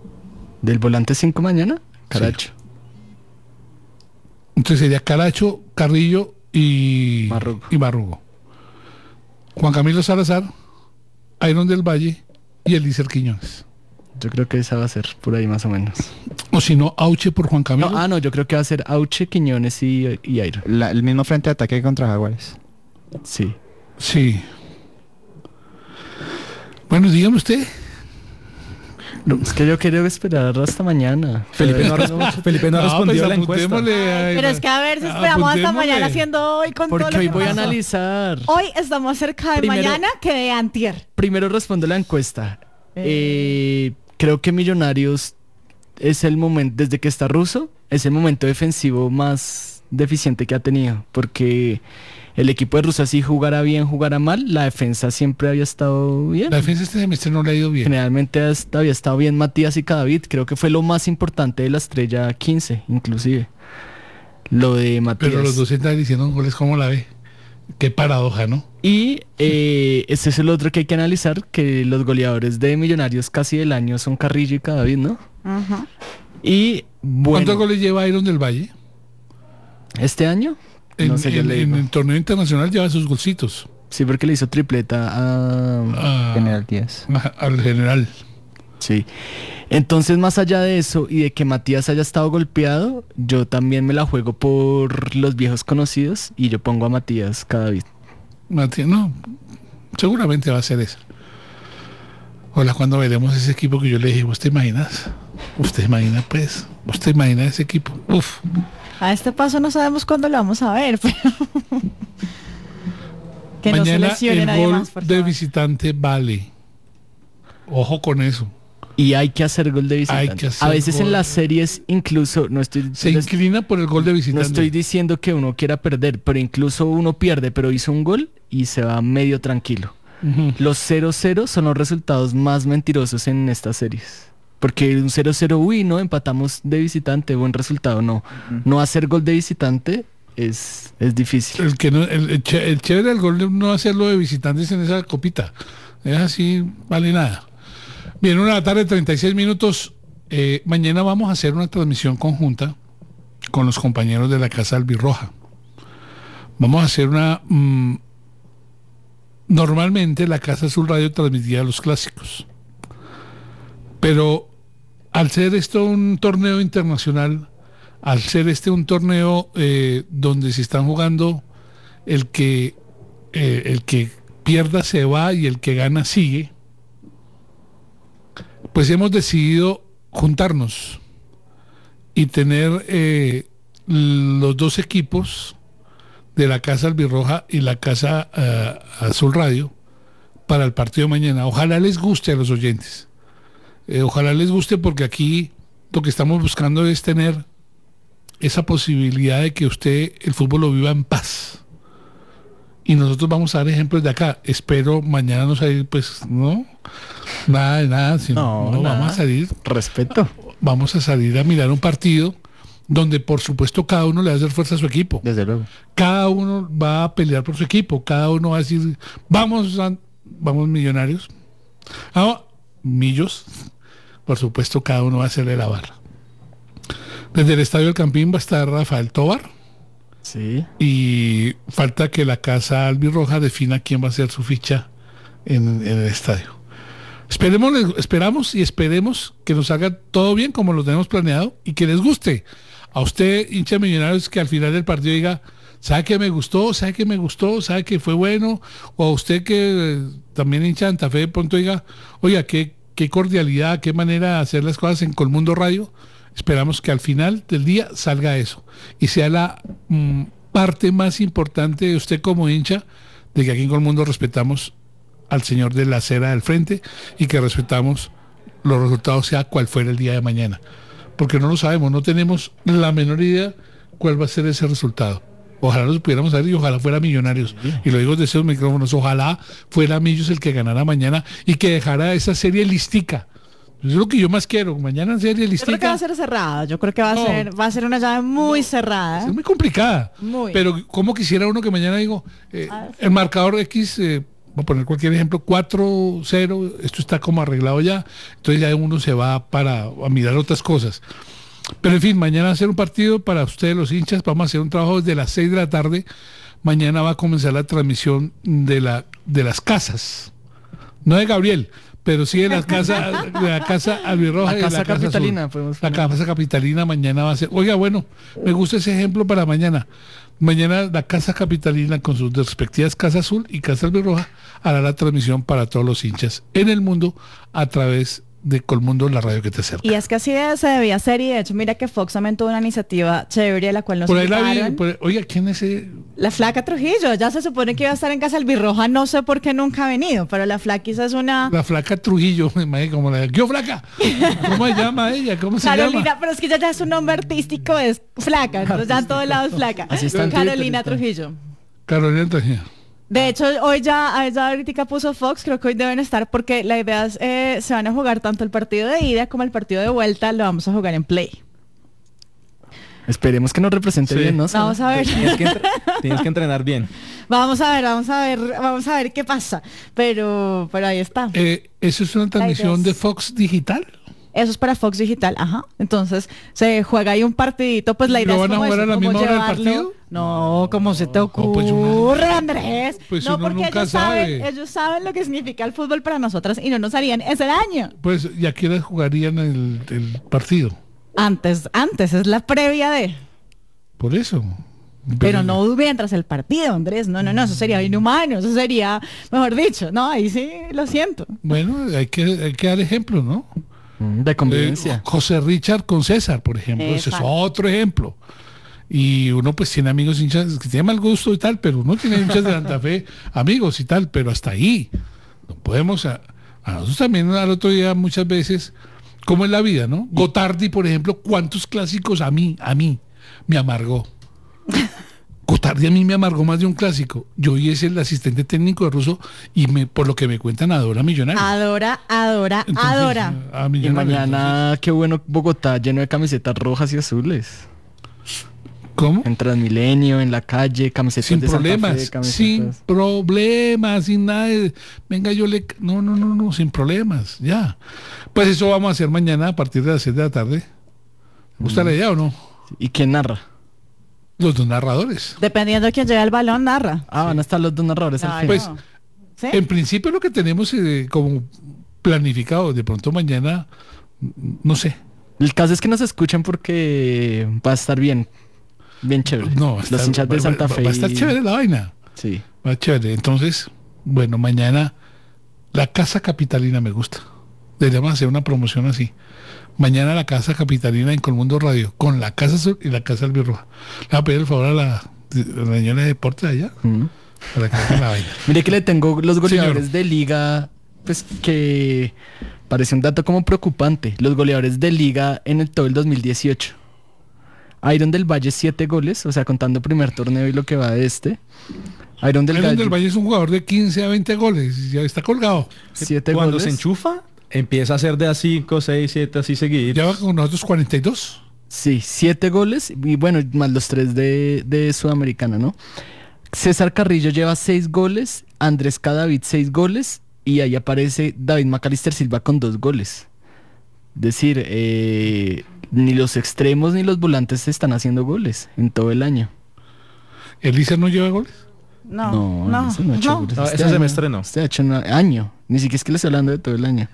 ¿Del volante 5 mañana? Caracho. Entonces sería Caracho, Carrillo y Marrugo. y Marrugo. Juan Camilo Salazar, Iron del Valle y Elícer Quiñones. Yo creo que esa va a ser por ahí más o menos. O si no, Auche por Juan Camilo. No, ah, no, yo creo que va a ser Auche, Quiñones y, y Airo. La- el mismo frente de ataque contra Jaguares. Sí. Sí. Bueno, dígame usted. Es que yo quería esperar hasta mañana. Felipe no, ha- Felipe no ha respondido <laughs> a la encuesta. pues Pero es que a ver si esperamos hasta mañana haciendo hoy con todo Porque lo hoy que voy a analizar. Hoy estamos cerca de Primero- mañana que de antier. Primero respondo la encuesta. Eh, creo que Millonarios es el momento, desde que está ruso, es el momento defensivo más deficiente que ha tenido. Porque el equipo de Russo, así jugara bien, jugara mal, la defensa siempre había estado bien. La defensa este semestre no le ha ido bien. Generalmente había estado bien Matías y Cadavid. Creo que fue lo más importante de la estrella 15, inclusive. Lo de Matías. Pero los dos están diciendo goles, ¿cómo la ve? Qué paradoja, ¿no? Y eh, ese es el otro que hay que analizar, que los goleadores de Millonarios casi del año son Carrillo y Cadavid, ¿no? Ajá. Y bueno, ¿Cuántos goles lleva Iron del Valle? ¿este año? En, no sé, yo en- le en digo. el torneo internacional lleva sus golcitos. Sí, porque le hizo tripleta a... General Díaz. al general. Sí. Entonces, más allá de eso y de que Matías haya estado golpeado, yo también me la juego por los viejos conocidos y yo pongo a Matías Cadavid. Mati- no, seguramente va a ser esa. Hola, cuando veremos ese equipo que yo le dije, ¿vos te imaginas? ¿Usted imagina, pues? ¿Usted imagina ese equipo? Uf, A este paso no sabemos cuándo lo vamos a ver, <laughs> pero... que no se el nadie gol más, por de favor. visitante vale. Ojo con eso. Y hay que hacer gol de visitante. Hay que hacer a veces gol. en las series incluso no estoy Se no inclina por el gol de No visitante. estoy diciendo que uno quiera perder, pero incluso uno pierde, pero hizo un gol y se va medio tranquilo. Los 0-0 son los resultados más mentirosos en estas series. Porque un 0-0, uy, no, empatamos de visitante, buen resultado. No, no hacer gol de visitante es, es difícil. El, que no, el, el ché- el chévere del gol de no hacerlo de visitantes en esa copita. Es así, vale nada. Bien, una tarde, 36 minutos. Eh, mañana vamos a hacer una transmisión conjunta con los compañeros de la Casa Albirroja. Vamos a hacer una... mm, normalmente la Casa Azul Radio transmitía los clásicos. Pero al ser esto un torneo internacional, al ser este un torneo eh, donde se están jugando el que eh, el que pierda se va y el que gana sigue, pues hemos decidido juntarnos y tener eh, los dos equipos de la Casa Albirroja y la Casa Azul Radio para el partido de mañana. Ojalá les guste a los oyentes. Eh, ojalá les guste porque aquí lo que estamos buscando es tener esa posibilidad de que usted el fútbol lo viva en paz. Y nosotros vamos a dar ejemplos de acá. Espero mañana no salir, pues, no, nada de nada, sino No, no, nada. vamos a salir, Respeto. vamos a salir a mirar un partido donde por supuesto cada uno le va a hacer fuerza a su equipo. Desde luego. Cada uno va a pelear por su equipo, cada uno va a decir, vamos, a- vamos millonarios. Ah, millos, por supuesto cada uno va a hacerle la barra. Desde el Estadio del Campín va a estar Rafael Tobar Sí. y falta que la Casa Albirroja defina quién va a ser su ficha en, en el estadio. Esperemos, esperamos y esperemos que nos haga todo bien como lo tenemos planeado y que les guste. A usted, hincha millonarios, que al final del partido diga, ¿sabe que me gustó? ¿Sabe que me gustó? ¿Sabe que fue bueno? O a usted que eh, también hincha de Santa Fe, de pronto diga, oiga, qué, qué cordialidad, qué manera de hacer las cosas en Colmundo Radio. Esperamos que al final del día salga eso y sea la mm, parte más importante de usted como hincha de que aquí en Colmundo respetamos al señor de la acera del frente y que respetamos los resultados sea cual fuera el día de mañana. Porque no lo sabemos, no tenemos la menor idea cuál va a ser ese resultado. Ojalá los pudiéramos saber y ojalá fuera Millonarios. Y lo digo desde esos micrófonos, ojalá fuera Millos el que ganara mañana y que dejara esa serie listica. Es lo que yo más quiero. Mañana serie Yo creo que va listica. a ser cerrada. Yo creo que va a No. ser, va a ser una llave muy cerrada. Es muy complicada. Muy. Pero como quisiera uno que mañana digo, eh, el marcador X, eh, voy a poner cualquier ejemplo, 4-0, esto está como arreglado ya, entonces ya uno se va para a mirar otras cosas. Pero en fin, mañana va a ser un partido para ustedes los hinchas, vamos a hacer un trabajo desde las 6 de la tarde. Mañana va a comenzar la transmisión de, la, de las casas. No de Gabriel, pero sí de la casa, de la casa albirroja La y de casa capitalina, La casa capitalina mañana va a ser. Oiga, bueno, me gusta ese ejemplo para mañana. Mañana la casa capitalina con sus respectivas casa azul y casa albirroja hará la transmisión para todos los hinchas en el mundo a través de Colmundo, la radio que te acerca. Y es que así de- se debía hacer y de hecho mira que Fox también tuvo una iniciativa chévere la cual nos Por ahí la vi, por- oiga, ¿quién es ese? La flaca Trujillo, ya se supone que iba a estar en Casa Albirroja, no sé por qué nunca ha venido, pero la flaquisa es una... La flaca Trujillo, <laughs> me imagino como la ¿Qué flaca? ¿Cómo se llama ella? ¿Cómo se Carolina, llama? pero es que ya, ya su nombre artístico es flaca, entonces ya en todo lado es flaca. Así está Carolina. Trujillo. Carolina Trujillo. De hecho, hoy ya, ya ahorita puso Fox, creo que hoy deben estar porque la idea es, eh, se van a jugar tanto el partido de ida como el partido de vuelta, lo vamos a jugar en play. Esperemos que nos represente Sí. bien, ¿no? Vamos a ver. Tienes que, <laughs> tienes que entrenar bien. Vamos a ver, vamos a ver, vamos a ver qué pasa. Pero, pero ahí está. Eh, ¿Eso es una transmisión de Fox Digital? Eso es para Fox Digital, ajá. Entonces se juega ahí un partidito, pues la ¿Y idea lo es van a como jugar eso, a la misma hora del partido? No, como se te ocurre, pues uno- Andrés. Pues no, porque ellos saben, sabe. ellos saben lo que significa el fútbol para nosotras y no nos harían ese daño. Pues, ¿y a qué hora jugarían el, el partido? Antes, antes, es la previa de. Por eso. Pero no mientras el partido, Andrés. No, no, no, eso sería inhumano. Eso sería, mejor dicho, no, ahí sí, lo siento. Bueno, hay que, hay que dar ejemplo, ¿no? Mm, De convivencia. Eh, José Richard con César, por ejemplo. Ese es otro ejemplo. Y uno pues tiene amigos hinchas que tienen mal gusto y tal, pero uno tiene hinchas de Santa Fe, <laughs> amigos y tal, pero hasta ahí. No podemos... A, a nosotros también al otro día muchas veces, como en la vida, ¿no? Gotardi, por ejemplo, ¿cuántos clásicos a mí, a mí, me amargó? <laughs> Gotardi a mí me amargó más de un clásico. Yo hoy es el asistente técnico de Russo y me, por lo que me cuentan adora a Millonarios. Adora, adora, Entonces, adora. a Y mañana, qué bueno Bogotá lleno de camisetas rojas y azules. ¿Cómo? En Transmilenio, en la calle, camisetas sin de Santa Fe, problemas, camisetas- sin problemas, sin nada. de, venga, yo le. No, no, no, no, sin problemas, ya. Pues eso vamos a hacer mañana a partir de las 6 de la tarde. ¿Te ¿Gusta Mm. la idea o no? ¿Y quién narra? Los dos narradores. Dependiendo de quién lleve el balón, narra. Ah, van a estar los dos narradores al Claro. final. Pues, ¿Sí? En principio lo que tenemos eh, como planificado, de pronto mañana, no sé. El caso es que nos escuchen porque va a estar bien. Bien chévere. No, a los estar- hinchas de va- Santa va- Fe. Va a estar chévere la vaina. Sí. Va a chévere. Entonces, bueno, mañana la Casa Capitalina me gusta. Deberíamos hacer una promoción así. Mañana la Casa Capitalina en Colmundo Radio, con la Casa Azul y la Casa Albirroja. Le voy a pedir el favor a la, a la señora de deportes allá Mm. para que la vaina. Mire que le tengo los goleadores Señor. de liga, pues que parece un dato como preocupante. Los goleadores de liga en el todo el 2018. Iron del Valle 7 goles, o sea, contando primer torneo y lo que va de este. Iron del, Iron Gallo, del Valle es un jugador de 15 a 20 goles. y Ya está colgado. 7 Cuando goles. se enchufa, empieza a hacer de a 5, 6, 7, así seguidos. Ya va con nosotros 42. Sí, 7 goles y bueno, más los 3 de, de Sudamericana, ¿no? César Carrillo lleva 6 goles, Andrés Cadavid 6 goles y ahí aparece David Macalister Silva con 2 goles. Es decir, eh, ni los extremos ni los volantes están haciendo goles en todo el año. ¿Elisa no lleva goles? No, no, no. ese no ha hecho goles No, este año. semestre no. Este ha hecho un año, ni siquiera es que le estoy hablando de todo el año.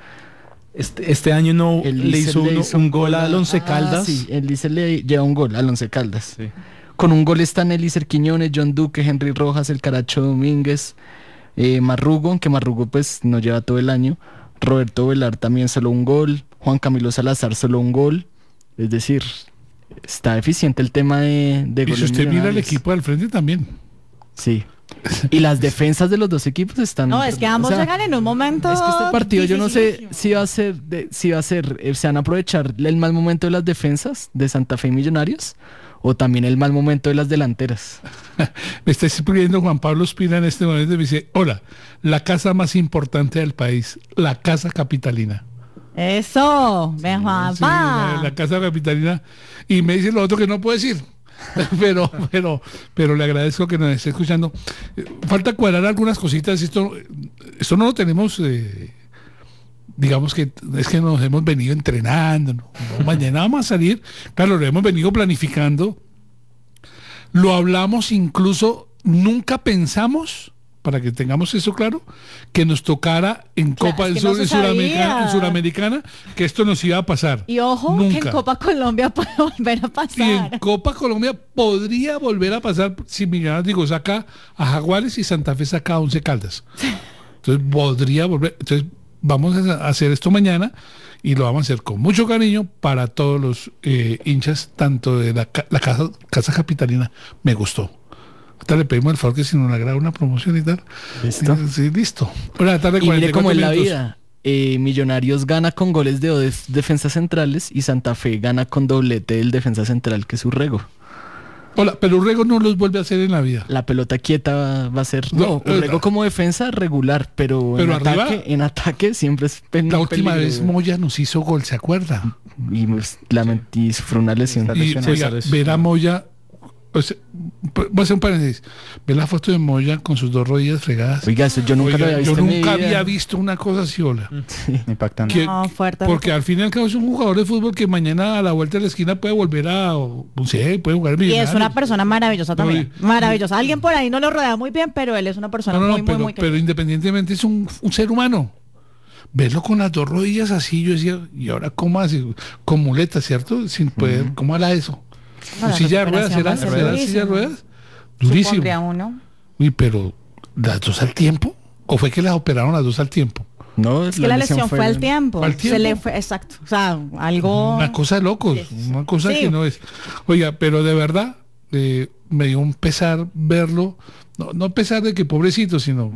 Este, este año no El le hizo, le hizo un gol al Once Ah, Caldas. sí, el le lleva un gol al Once Caldas. Sí. Con un gol están Elícer Quiñones, John Duque, Henry Rojas, el Caracho Domínguez, eh, Marrugo, aunque Marrugo pues no lleva todo el año. Roberto Velar también solo un gol. Juan Camilo Salazar solo un gol. Es decir, está eficiente el tema de, de Y si usted mira el equipo del frente también. Sí. Y las defensas de los dos equipos están. No, es que ambos o sea, llegan en un momento. Es que este partido yo no sé si va a ser, de- si va a ser, eh, se van a aprovechar el mal momento de las defensas de Santa Fe y Millonarios o también el mal momento de las delanteras. <laughs> Me está escribiendo Juan Pablo Espina en este momento y me dice, hola, la casa más importante del país, la casa capitalina. Eso, ven Sí, Juanpa. la, la casa capitalina. Y me dice lo otro que no puedo decir. <laughs> pero, pero, pero le agradezco que nos esté escuchando. Eh, Falta cuadrar algunas cositas. Esto, esto no lo tenemos, eh, digamos que es que nos hemos venido entrenando. <laughs> mañana vamos a salir. Claro, lo hemos venido planificando. Lo hablamos incluso, nunca pensamos, para que tengamos eso claro, que nos tocara en Claro, Copa del que no Sur, en Suramericana, sabía. en Suramericana, que esto nos iba a pasar. Y ojo, que Nunca. en Copa Colombia <laughs> puede volver a Y en pasar. Copa Colombia podría volver a pasar si Millonarios digo saca a Jaguares y Santa Fe saca a Once Caldas. Entonces podría volver. Entonces vamos a hacer esto mañana y lo vamos a hacer con mucho cariño para todos los eh, hinchas, tanto de la, ca- la casa, casa capitalina. Me gustó. Ahorita le pedimos el favor que si nos agrada una promoción y tal. Listo. Sí, listo. Una tarde Y mire 44 cómo es la vida. Eh, Millonarios gana con goles de dos defensas centrales y Santa Fe gana con doblete del defensa central que es Urrego. Hola, pero Urrego no los vuelve a hacer en la vida. La pelota quieta va, va a ser. No, No, eh, Urrego como defensa regular, pero, Pero en, arriba- ataque, en ataque siempre es La última peligro, vez. Moya nos hizo gol, ¿se acuerda? Y, pues, lament- y sufrió una lesión. Y oiga, ver a Moya, o sea, voy a hacer un paréntesis, ver la foto de Moya con sus dos rodillas fregadas. Oiga, eso yo nunca Oiga, lo había visto yo en mi nunca vida. había visto una cosa así, hola. Impactante. Que- No, fuerte. porque al fin y al cabo es un jugador de fútbol que mañana a la vuelta de la esquina puede volver a, o- no sé, puede jugar Y es una persona maravillosa también. Maravillosa. Alguien por ahí no lo rodea muy bien, pero él es una persona No, no, no, muy, pero, muy, muy pero querida. independientemente es un, un ser humano. Verlo con las dos rodillas así, yo decía, ¿y ahora cómo hace? Con muletas, ¿cierto? Sin poder, ¿cómo hará eso? No, la ¿Con silla de ruedas? ¿Será, va a ser ¿Será silla de ruedas? Durísimo. Uno. Uy, pero ¿las dos al tiempo? ¿O fue que las operaron las dos al tiempo? No, Es que la lesión fue al tiempo. ¿Fue al Se tiempo? le fue, exacto. O sea, algo. Una cosa de locos, una cosa Sí. que no es. Oiga, pero de verdad eh, me dio un pesar verlo, no, no pesar de que pobrecito, sino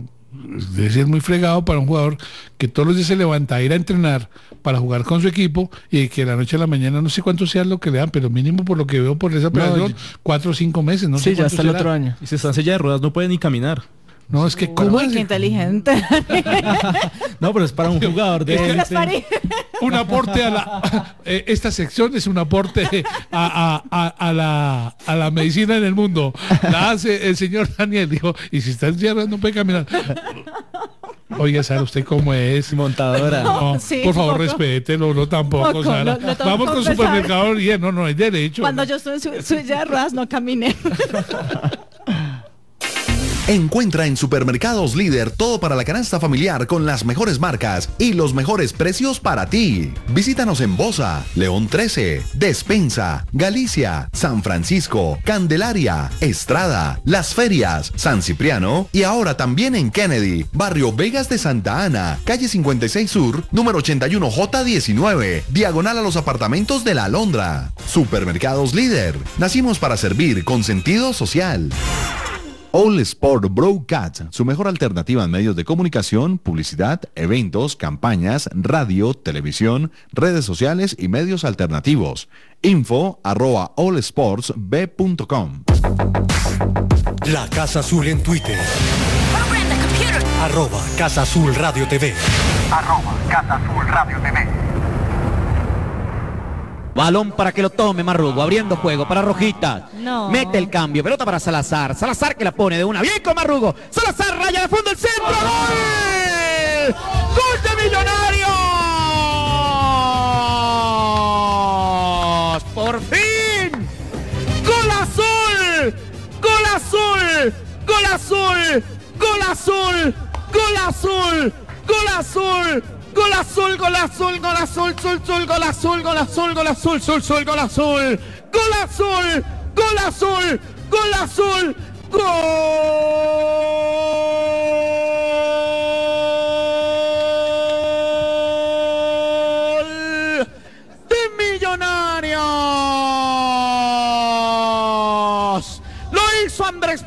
de ser muy fregado para un jugador que todos los días se levanta a ir a entrenar para jugar con su equipo y que de la noche a la mañana no sé cuánto sea lo que le dan, pero mínimo por lo que veo por esa operación, cuatro o cinco meses, no sé Sí, ya hasta el otro año. Y si está en silla de ruedas no puede ni caminar. No, es que cómo Uy, qué hace? inteligente. <laughs> No, pero es para un jugador de... Es que- <laughs> un aporte a la eh, esta sección es un aporte a, a- a- a la, a la medicina en el mundo la hace el señor Daniel dijo y si está en sierra no puede caminar oiga sabe usted cómo es montadora. no, Sí, por favor respételo no tampoco Poco, Sara. lo- lo tengo vamos con supermercado bien no no hay derecho Cuando yo estuve en su silla de ruedas no caminé. <laughs> Encuentra en Supermercados Líder todo para la canasta familiar con las mejores marcas y los mejores precios para ti. Visítanos en Bosa, León 13, Despensa, Galicia, San Francisco, Candelaria, Estrada, Las Ferias, San Cipriano y ahora también en Kennedy, Barrio Vegas de Santa Ana, calle 56 Sur, número 81J19, diagonal a los apartamentos de la Alondra. Supermercados Líder. Nacimos para servir con sentido social. All Sport Broadcast, su mejor alternativa en medios de comunicación, publicidad, eventos, campañas, radio, televisión, redes sociales y medios alternativos. Info arroba allsportsb.com. La Casa Azul en Twitter. Arroba Casa Azul Radio TV. Balón para que lo tome Marrugo, abriendo juego para Rojitas. No. Mete el cambio, pelota para Salazar. Salazar que la pone de una. Bien con Marrugo. Salazar raya de fondo el centro. ¡Gol! ¡Gol de Millonarios! ¡Por fin! ¡Gol azul! ¡Gol azul! ¡Gol azul! ¡Gol azul! ¡Gol azul! ¡Gol azul! Gol azul, gol azul, gol azul, sul, sul, gol azul, gol azul, gol azul, sul, sul, gol azul, gol azul, gol azul, gol azul, gol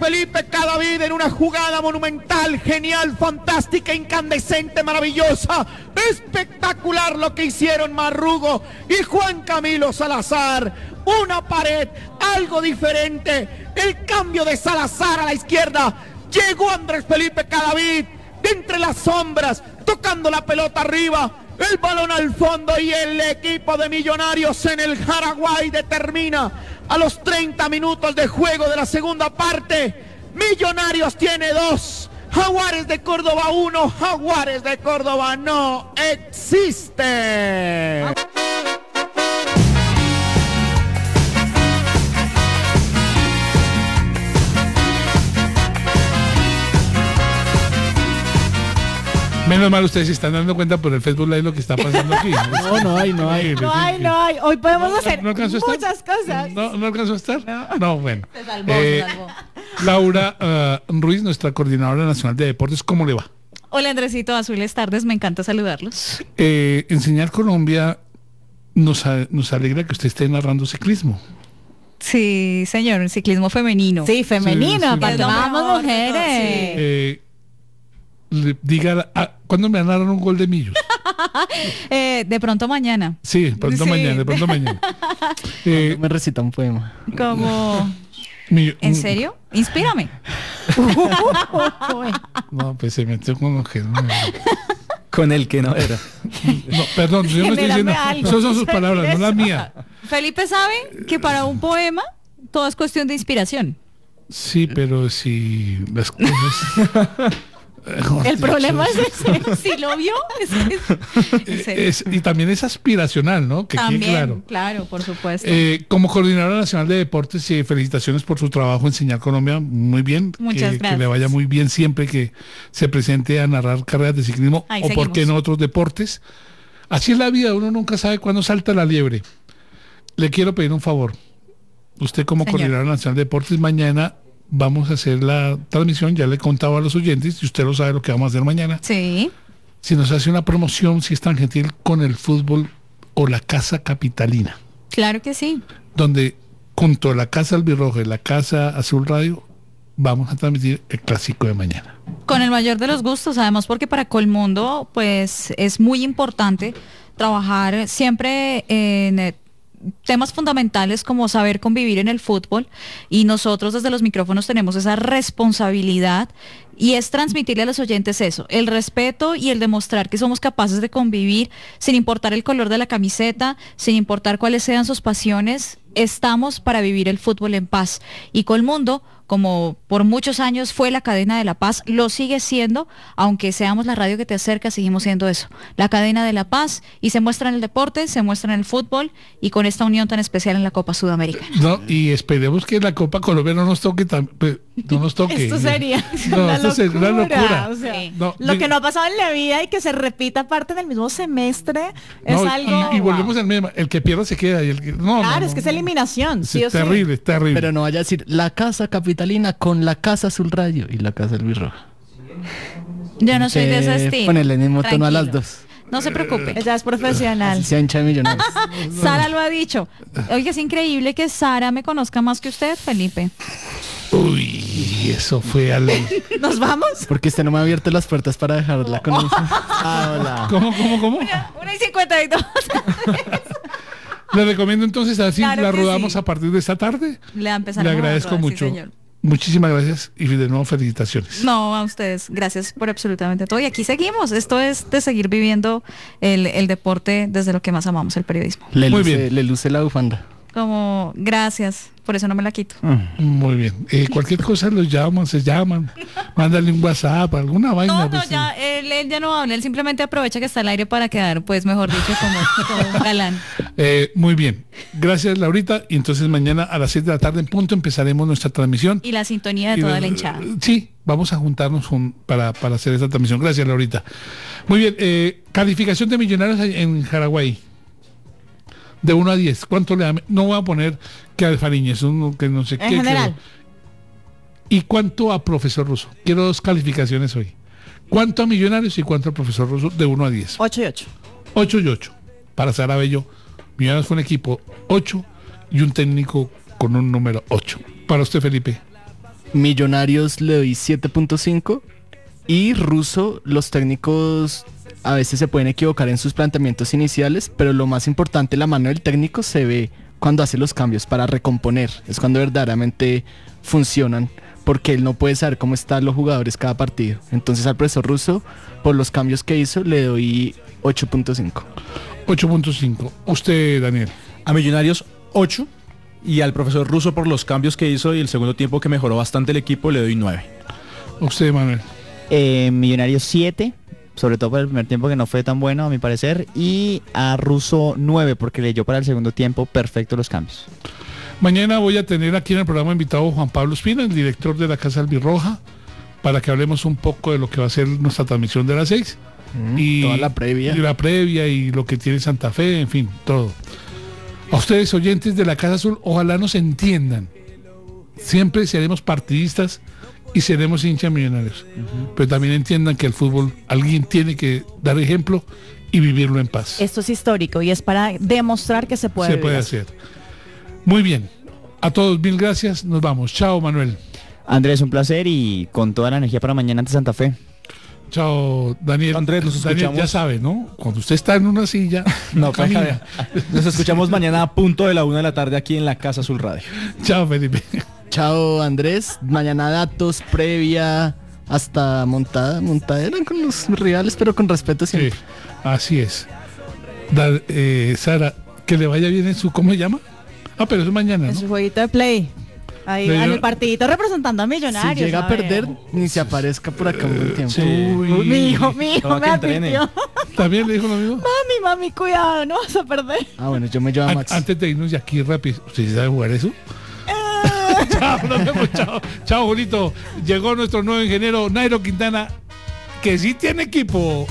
Felipe Cadavid en una jugada monumental, genial, fantástica, incandescente, maravillosa. Espectacular lo que hicieron Marrugo y Juan Camilo Salazar. Una pared, algo diferente. El cambio de Salazar a la izquierda. Llegó Andrés Felipe Cadavid de entre las sombras, tocando la pelota arriba. El balón al fondo y el equipo de Millonarios en el Paraguay determina a los 30 minutos de juego de la segunda parte. Millonarios tiene dos. Jaguares de Córdoba uno. Jaguares de Córdoba no existe. Menos mal ustedes se están dando cuenta por el Facebook Live lo que está pasando aquí. <laughs> No, no hay, no hay. No hay, no hay. Hoy podemos hacer muchas cosas. ¿No, no alcanzó a estar? No, bueno. Se salvó, se Eh, salvó. Laura ah, Ruiz, nuestra coordinadora nacional de deportes, ¿cómo le va? Hola Andresito, azules tardes, me encanta saludarlos. Eh, Enseñar Colombia nos, a- nos alegra que usted esté narrando ciclismo. Sí, señor, ciclismo femenino. Sí, femenino, Sí, sí. lo vamos mujeres. Eh, le diga, ah, ¿cuándo me narran un gol de Millos? <laughs> Eh, de pronto mañana. Sí, pronto Sí. mañana, de pronto mañana. <laughs> Eh, Me recita un poema. Como, Millo- ¿en serio? Inspírame. <laughs> No, pues se metió con que no. Con el que no era. No, perdón, yo no estoy diciendo. algo. Esas son sus palabras, no las mías. Felipe sabe que para un poema todo es cuestión de inspiración. Sí, pero si las cosas. <laughs> El problema es ese. <laughs> Si lo vio, es. <laughs> Es- y también es aspiracional, ¿no? Que quede También, claro. claro. por supuesto. Eh, como coordinadora nacional de deportes, eh, felicitaciones por su trabajo en Señal Colombia. Muy bien. Muchas que, que gracias. le vaya muy bien siempre que se presente a narrar carreras de ciclismo Ahí o por qué seguimos. en otros deportes. Así es la vida, uno nunca sabe cuándo salta la liebre. Le quiero pedir un favor. Usted como Señor. coordinadora nacional de deportes, mañana vamos a hacer la transmisión, ya le he contado a los oyentes, y usted lo sabe lo que vamos a hacer mañana. Sí. Si nos hace una promoción, si es tan gentil, con el fútbol o la Casa Capitalina Claro que sí. donde junto a la Casa Albirroja y la Casa Azul Radio vamos a transmitir el clásico de mañana. Con el mayor de los gustos, además porque para Colmundo pues es muy importante trabajar siempre en eh, temas fundamentales como saber convivir en el fútbol y nosotros desde los micrófonos tenemos esa responsabilidad y es transmitirle a los oyentes eso, el respeto y el demostrar que somos capaces de convivir sin importar el color de la camiseta, sin importar cuáles sean sus pasiones, estamos para vivir el fútbol en paz. Y Colmundo, como por muchos años fue la cadena de la paz, lo sigue siendo, aunque seamos la radio que te acerca, seguimos siendo eso, la cadena de la paz y se muestra en el deporte, se muestra en el fútbol y con esta unión tan especial en la Copa Sudamericana. No, y esperemos que la Copa Colombia no nos toque tan- pues, no nos <laughs> toque. Esto sería <laughs> No, una esto sería una locura. O sea, Sí. No, lo diga- que no ha pasado en la vida y que se repita parte del mismo semestre es no, y- algo. y, wow. volvemos al mismo, el que pierda se queda y el que no, Claro, no, es que es eliminación. Es sí o sí. terrible, terrible. Pero no vaya a decir la casa capitalina con la casa azul radio y la casa albirroja. Yo no soy de ese Eh, estilo. Ponerle el mismo tono a las Tranquilo. dos. No se preocupe. Ella es profesional. Así sea hincha de millonarios. <laughs> Sara lo ha dicho. Oye, es increíble que Sara me conozca más que usted, Felipe. Uy, eso fue al <laughs> ¿Nos vamos? Porque usted no me ha abierto las puertas para dejarla con eso. <laughs> Ah, hola. ¿Cómo, cómo, cómo? 1 y 52. Le recomiendo entonces así Claro la rodamos sí. a partir de esta tarde. Le Le agradezco rodar, sí, mucho. señor. Muchísimas gracias y de nuevo felicitaciones. No, a ustedes. Gracias por absolutamente todo. Y aquí seguimos. Esto es de seguir viviendo el, el deporte desde lo que más amamos, el periodismo. Le Muy luce, bien. le luce la bufanda. Como gracias. Por eso no me la quito. Muy bien. Eh, cualquier cosa los llaman, se llaman. Mándale un WhatsApp, alguna vaina. No, no, pues, ya, él, él ya no habla. Él simplemente aprovecha que está al aire para quedar, pues mejor dicho, como, <laughs> como un galán. eh, muy bien. Gracias, Laurita. Y entonces mañana a las 7 de la tarde en punto empezaremos nuestra transmisión. Y la sintonía de Y toda la- la hinchada. Sí, vamos a juntarnos jun- para, para hacer esta transmisión. Gracias, Laurita. Muy bien. eh, calificación de millonarios en- en Paraguay. De 1 a 10. ¿Cuánto le da? No voy a poner que a Fariñez, uno que no sé En qué. general. que- ¿Y cuánto a profesor Russo? Quiero dos calificaciones hoy. ¿Cuánto a Millonarios y cuánto al profesor Russo de 1 a 10? 8 y 8. 8 y 8. Para Sara Bello, Millonarios fue un equipo 8 y un técnico con un número 8. Para usted, Felipe. Millonarios le doy 7.5 y Russo los técnicos a veces se pueden equivocar en sus planteamientos iniciales, pero lo más importante, la mano del técnico se ve cuando hace los cambios para recomponer, es cuando verdaderamente funcionan, porque él no puede saber cómo están los jugadores cada partido. Entonces al profesor Russo, por los cambios que hizo, le doy 8.5. 8.5. Usted, Daniel. A Millonarios 8 y al profesor Russo por los cambios que hizo y el segundo tiempo que mejoró bastante el equipo le doy 9. Usted, Manuel. Eh, Millonarios 7, sobre todo por el primer tiempo que no fue tan bueno a mi parecer. Y a Russo 9, porque leyó para el segundo tiempo perfecto los cambios. Mañana voy a tener aquí en el programa invitado a Juan Pablo Espina, el director de la Casa Albirroja, para que hablemos un poco de lo que va a ser nuestra transmisión de las 6. y toda la previa. Y la previa y lo que tiene Santa Fe, en fin, todo. A ustedes oyentes de la Casa Azul, ojalá nos entiendan. Siempre seremos partidistas y seremos hinchas millonarios. Pero también entiendan que el fútbol, alguien tiene que dar ejemplo y vivirlo en paz. Esto es histórico y es para demostrar que se puede. Se puede hacer. Muy bien. A todos mil gracias. Nos vamos. Chao, Manuel. Andrés, un placer y con toda la energía para mañana ante Santa Fe. Chao, Daniel. Andrés, nos Daniel, escuchamos. ya sabe, ¿no? Cuando usted está en una silla, <laughs> No, camina. Nos escuchamos mañana a punto de la una de la tarde aquí en la Casa Azul Radio. Chao, Felipe. Chao Andrés, mañana datos, previa, hasta montada, montadera con los rivales, pero con respeto Sí, siempre. así es. Da- eh, Sara, que le vaya bien en su, ¿cómo se llama? Ah, pero eso es mañana, En ¿no? su jueguito de play. Ahí Pero- en el partidito representando a Si Millonarios. llega a ver. perder, ni se aparezca por acá un buen tiempo. Sí. Uy, mi hijo, mi hijo me advirtió. ¿También le dijo lo mismo? Mami, mami, cuidado, no vas a perder. Ah, bueno, yo me llevo a An- Max. antes de irnos de aquí rápido, ¿usted sabe jugar eso? <laughs> chao, nos chao. Julito. Llegó nuestro nuevo ingeniero Nairo Quintana, que sí tiene equipo.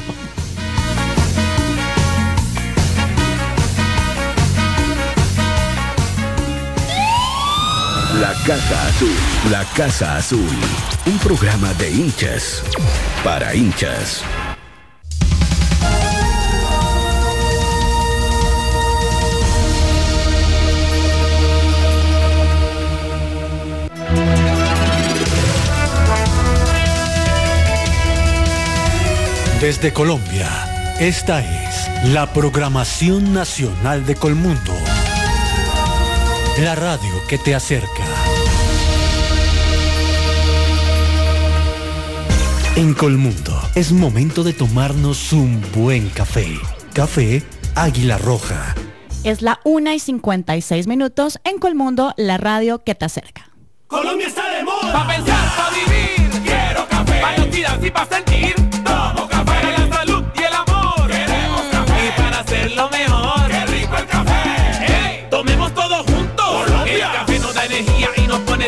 La Casa Azul. La Casa Azul. Un programa de hinchas. Para hinchas. Desde Colombia, esta es la programación nacional de Colmundo. La radio que te acerca. En Colmundo es momento de tomarnos un buen café. Café Águila Roja. Es la 1 y 56 minutos en Colmundo, la radio que te acerca. Colombia está de moda. Pa' pensar, pa' vivir. Quiero café. Pa' y pa' sentir.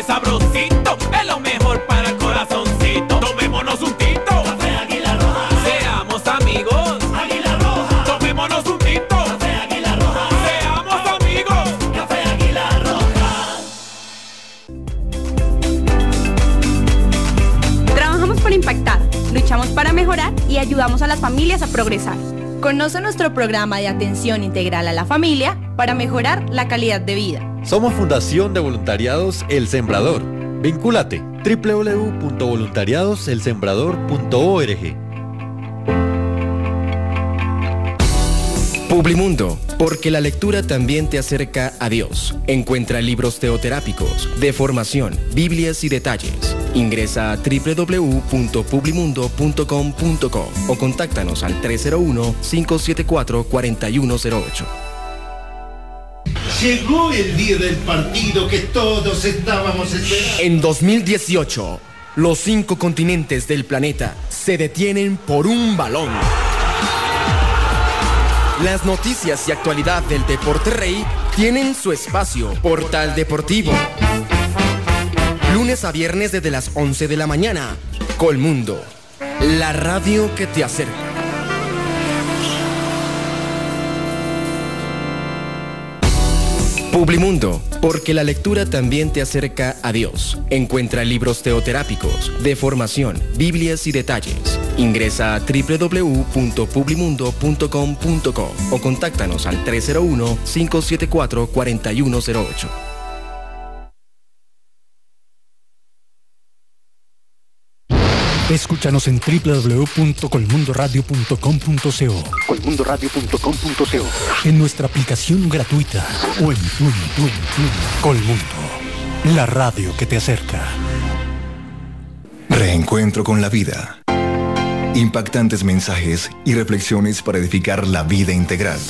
Sabrosito. Es lo mejor para el corazoncito. Tomémonos un tito. Café Águila Roja. Seamos amigos. Águila Roja. Tomémonos un tito. Café Águila Roja. Seamos amigos. Café Águila Roja. Trabajamos para impactar, luchamos para mejorar y ayudamos a las familias a progresar. Conoce nuestro programa de atención integral a la familia para mejorar la calidad de vida. Somos Fundación de Voluntariados El Sembrador. Vincúlate www.voluntariadoselsembrador.org. Publimundo, porque la lectura también te acerca a Dios. Encuentra libros teoterápicos, de formación, Biblias y detalles. Ingresa a www.publimundo.com.co o contáctanos al 301-574-4108. Llegó el día del partido que todos estábamos esperando. En 2018, los cinco continentes del planeta se detienen por un balón. Las noticias y actualidad del deporte rey tienen su espacio. Portal Deportivo. Lunes a viernes desde las 11 de la mañana. Colmundo. La radio que te acerca. Publimundo, porque la lectura también te acerca a Dios. Encuentra libros teoterápicos, de formación, Biblias y detalles. Ingresa a www.publimundo.com.co o contáctanos al 301-574-4108. Escúchanos en www.colmundoradio.com.co. Colmundoradio.com.co. En nuestra aplicación gratuita o en Tune. Colmundo, la radio que te acerca. Reencuentro con la vida. Impactantes mensajes y reflexiones para edificar la vida integral.